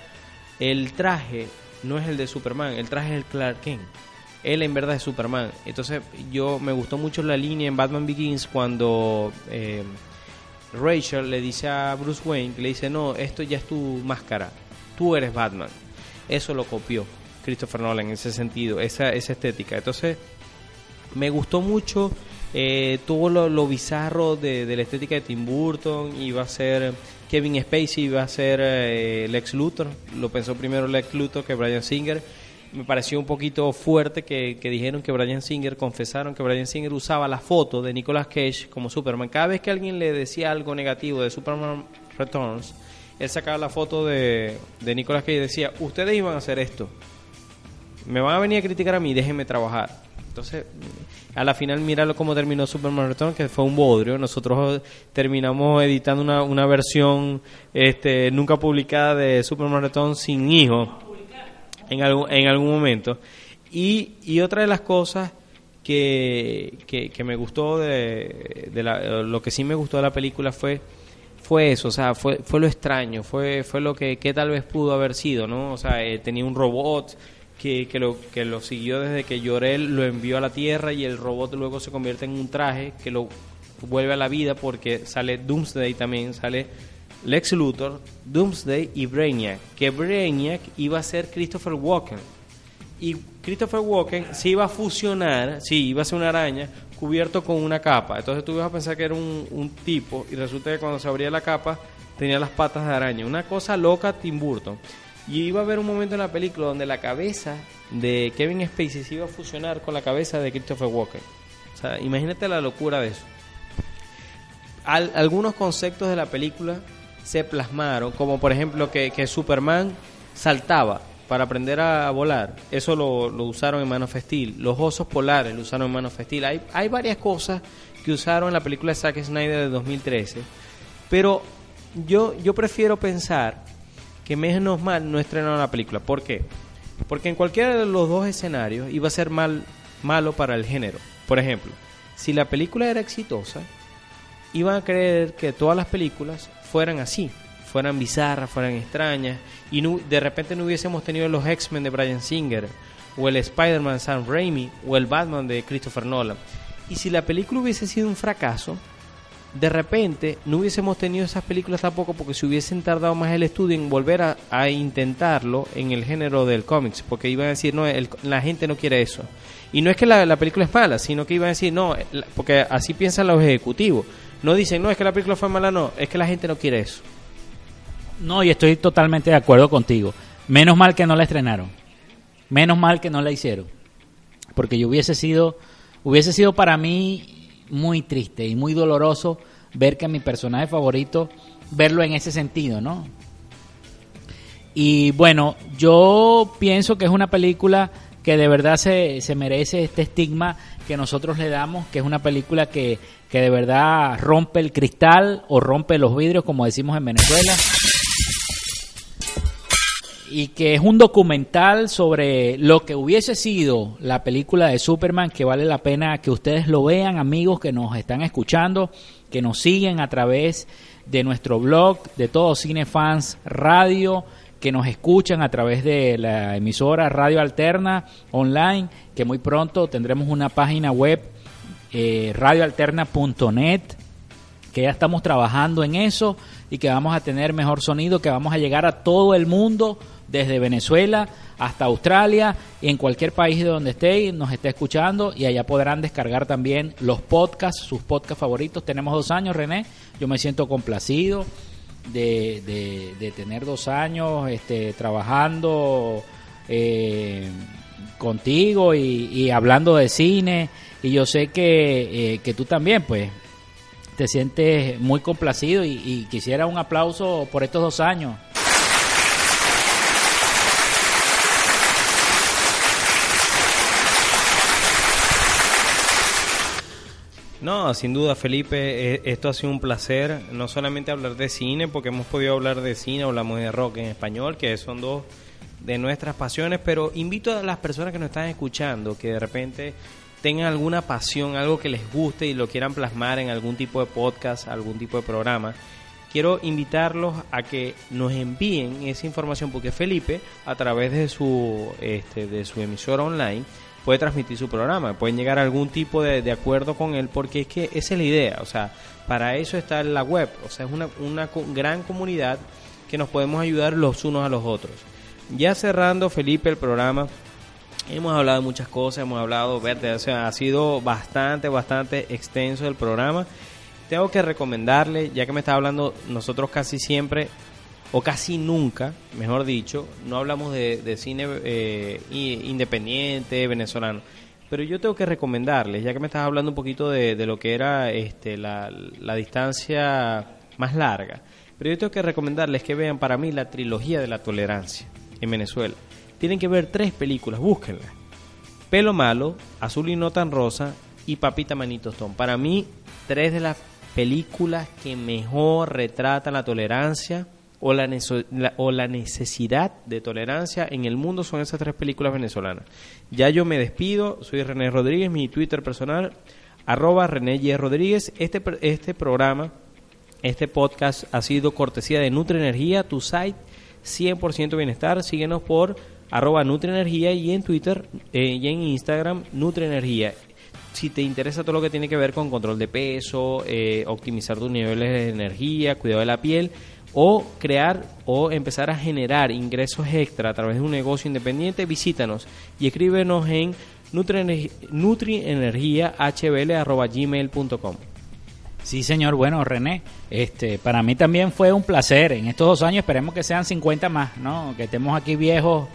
el traje no es el de Superman, el traje es el Clark Kent. Él en verdad es Superman. Entonces yo me gustó mucho la línea en Batman Begins cuando eh, Rachel le dice a Bruce Wayne, le dice, no, esto ya es tu máscara, tú eres Batman. Eso lo copió Christopher Nolan en ese sentido, esa, esa estética. Entonces me gustó mucho eh, todo lo, bizarro de, la estética de Tim Burton. Iba a ser Kevin Spacey, iba a ser eh, Lex Luthor. Lo pensó primero Lex Luthor que Brian Singer. me pareció un poquito fuerte que, que dijeron que Brian Singer, confesaron que Brian Singer usaba la foto de Nicolas Cage como Superman. Cada vez que alguien le decía algo negativo de Superman Returns, él sacaba la foto de, de Nicolas Cage y decía, ustedes iban a hacer esto. Me van a venir a criticar a mí, déjenme trabajar. Entonces, a la final, míralo cómo terminó Superman Returns, que fue un bodrio. Nosotros terminamos editando una, una versión este, nunca publicada de Superman Returns sin hijos en algún, en algún momento. Y, y otra de las cosas que, que, que me gustó de, de la- lo que sí me gustó de la película fue fue eso, o sea, fue, fue lo extraño, fue, fue lo que, que tal vez pudo haber sido, ¿no? O sea, eh, tenía un robot que, que, lo, que lo siguió desde que Llorel lo envió a la Tierra y el robot luego se convierte en un traje que lo vuelve a la vida porque sale Doomsday también, sale Lex Luthor, Doomsday y Brainiac, que Brainiac iba a ser Christopher Walken y Christopher Walken se iba a fusionar, sí, iba a ser una araña cubierto con una capa. Entonces tú ibas a pensar que era un, un tipo y resulta que cuando se abría la capa tenía las patas de araña. Una cosa loca Tim Burton. Y iba a haber un momento en la película donde la cabeza de Kevin Spacey se iba a fusionar con la cabeza de Christopher Walken. O sea, imagínate la locura de eso. Al- algunos conceptos de la película se plasmaron, como por ejemplo que, que Superman saltaba para aprender a volar. Eso lo, lo usaron en Man of Steel. Los osos polares lo usaron en Man of Steel. Hay, hay varias cosas que usaron en la película de Zack Snyder de 2013. Pero yo, yo prefiero pensar que menos mal no estrenaron la película. ¿Por qué? Porque en cualquiera de los dos escenarios iba a ser mal, malo para el género. Por ejemplo, si la película era exitosa, iban a creer que todas las películas fueran así, fueran bizarras, fueran extrañas, y no- de repente no hubiésemos tenido los X-Men de Brian Singer, o el Spider-Man Sam Raimi, o el Batman de Christopher Nolan. Y si la película hubiese sido un fracaso, de repente no hubiésemos tenido esas películas tampoco porque se hubiesen tardado más el estudio en volver a, intentarlo en el género del cómics, porque iban a decir, no, el- la gente no quiere eso. Y no es que la, la película es mala, sino que iban a decir, no, la- porque así piensan los ejecutivos. No dicen, no, es que la película fue mala, no, es que la gente no quiere eso. No, y estoy totalmente de acuerdo contigo. Menos mal que no la estrenaron. Menos mal que no la hicieron. Porque yo hubiese sido, hubiese sido para mí muy triste y muy doloroso ver que mi personaje favorito, verlo en ese sentido, ¿no? Y bueno, yo pienso que es una película que de verdad se, se merece este estigma que nosotros le damos, que es una película que, que de verdad rompe el cristal o rompe los vidrios, como decimos en Venezuela y que es un documental sobre lo que hubiese sido la película de Superman, que vale la pena que ustedes lo vean, amigos que nos están escuchando, que nos siguen a través de nuestro blog, de todos Cinefans Radio, que nos escuchan a través de la emisora Radio Alterna Online, que muy pronto tendremos una página web, eh, radioalterna.net, que ya estamos trabajando en eso y que vamos a tener mejor sonido, que vamos a llegar a todo el mundo, desde Venezuela hasta Australia, y en cualquier país de donde esté, nos esté escuchando, y allá podrán descargar también los podcasts, sus podcasts favoritos. Tenemos dos años, René, yo me siento complacido de, de- de tener dos años este, trabajando eh, contigo y, hablando de cine, y yo sé que, eh, que tú también, pues, te sientes muy complacido y quisiera un aplauso por estos dos años. No, sin duda, Felipe, eh, esto ha sido un placer, no solamente hablar de cine, porque hemos podido hablar de cine, hablamos de rock en español, que son dos de nuestras pasiones, pero invito a las personas que nos están escuchando, que de repente tengan alguna pasión, algo que les guste y lo quieran plasmar en algún tipo de podcast, algún tipo de programa, quiero invitarlos a que nos envíen esa información porque Felipe a través de su este, de su emisora online puede transmitir su programa pueden llegar a algún tipo de, acuerdo con él porque es que esa es la idea o sea para eso está la web o sea es una, una gran comunidad que nos podemos ayudar los unos a los otros ya cerrando Felipe el programa Hemos hablado de muchas cosas, hemos hablado, o sea, ha sido bastante, bastante extenso el programa. Tengo que recomendarle, ya que me está hablando, nosotros casi siempre o casi nunca, mejor dicho, no hablamos de, cine eh, independiente, venezolano. Pero yo tengo que recomendarles, ya que me estás hablando un poquito de, lo que era este, la, la distancia más larga, pero yo tengo que recomendarles que vean para mí la trilogía de la tolerancia en Venezuela. Tienen que ver tres películas, búsquenlas. Pelo Malo, Azul y No Tan Rosa y Papita Manitos Tom. Para mí, tres de las películas que mejor retratan la tolerancia o la, o la necesidad de tolerancia en el mundo son esas tres películas venezolanas. Ya yo me despido, soy René Rodríguez, mi Twitter personal, arroba René Y. Rodríguez. Este, este programa, este podcast ha sido cortesía de Nutrienergía, tu site 100% bienestar. Síguenos por arroba Nutrienergía y en Twitter eh, y en Instagram Nutrienergía. Si te interesa todo lo que tiene que ver con control de peso, eh, optimizar tus niveles de energía, cuidado de la piel o crear o empezar a generar ingresos extra a través de un negocio independiente, visítanos y escríbenos en nutrienergi- nutrienergiahbl.gmail.com. Sí, señor. Bueno, René, este, para mí también fue un placer. En estos dos años esperemos que sean 50 más, ¿no? Que estemos aquí viejos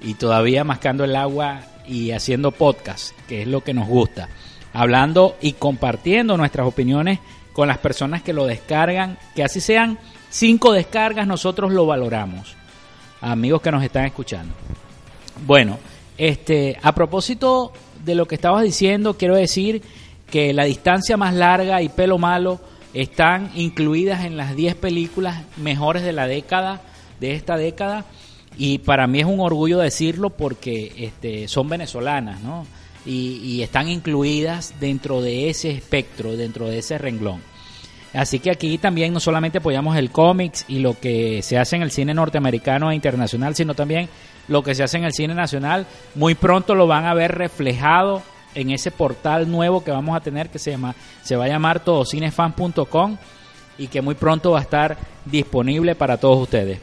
y todavía mascando el agua y haciendo podcast, que es lo que nos gusta. Hablando y compartiendo nuestras opiniones con las personas que lo descargan, que así sean cinco descargas, nosotros lo valoramos. Amigos que nos están escuchando. Bueno, este, a propósito de lo que estabas diciendo, quiero decir que La distancia más larga y Pelo Malo están incluidas en las 10 películas mejores de la década, de esta década, y para mí es un orgullo decirlo porque este, son venezolanas, ¿no? Y, y están incluidas dentro de ese espectro, dentro de ese renglón. Así que aquí también no solamente apoyamos el cómics y lo que se hace en el cine norteamericano e internacional, sino también lo que se hace en el cine nacional. Muy pronto lo van a ver reflejado en ese portal nuevo que vamos a tener que se llama se va a llamar todocinefan.com y que muy pronto va a estar disponible para todos ustedes.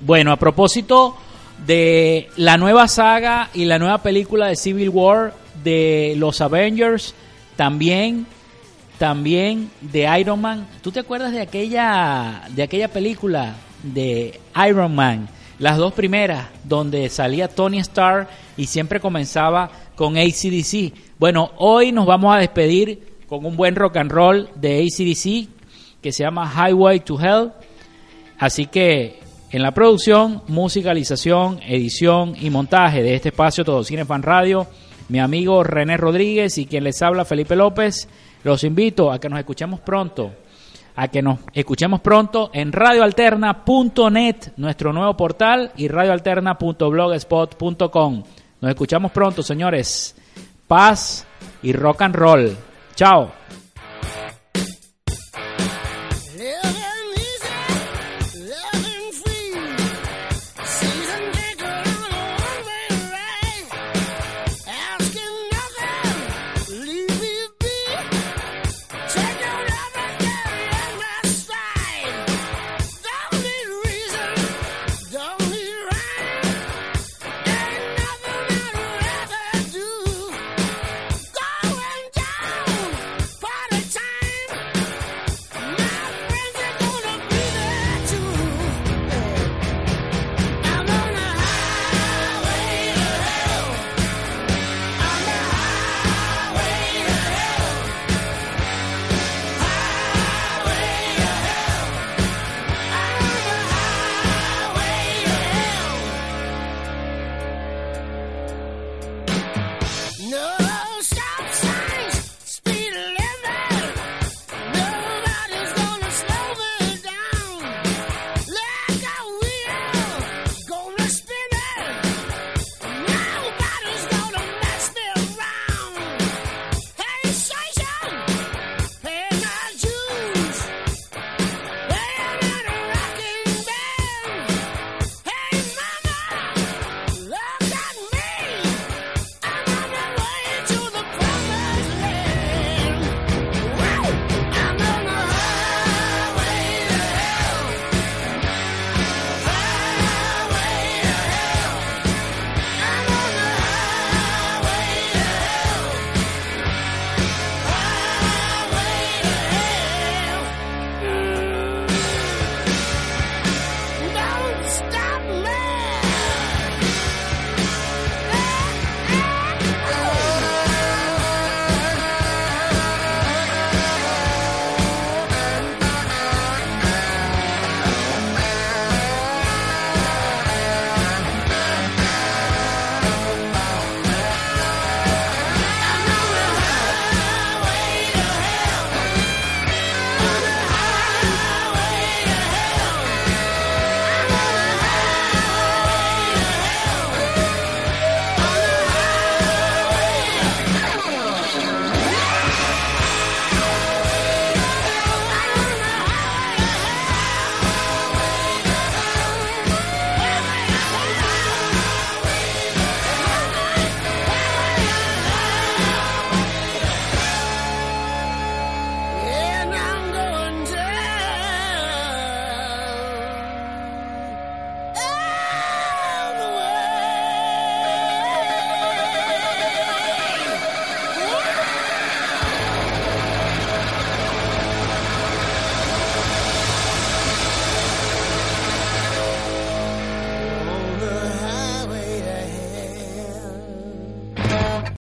Bueno, a propósito de la nueva saga y la nueva película de Civil War de los Avengers, también también de Iron Man. ¿Tú te acuerdas de aquella de aquella película de Iron Man? Las dos primeras donde salía Tony Stark y siempre comenzaba con ACDC. Bueno, hoy nos vamos a despedir con un buen rock and roll de ACDC que se llama Highway to Hell. Así que en la producción, musicalización, edición y montaje de este espacio Todo Cine Fan Radio, mi amigo René Rodríguez y quien les habla Felipe López, los invito a que nos escuchemos pronto, a que nos escuchemos pronto en radioalterna.net, nuestro nuevo portal, y radioalterna.blogspot.com. Nos escuchamos pronto, señores. Paz y rock and roll. Chao.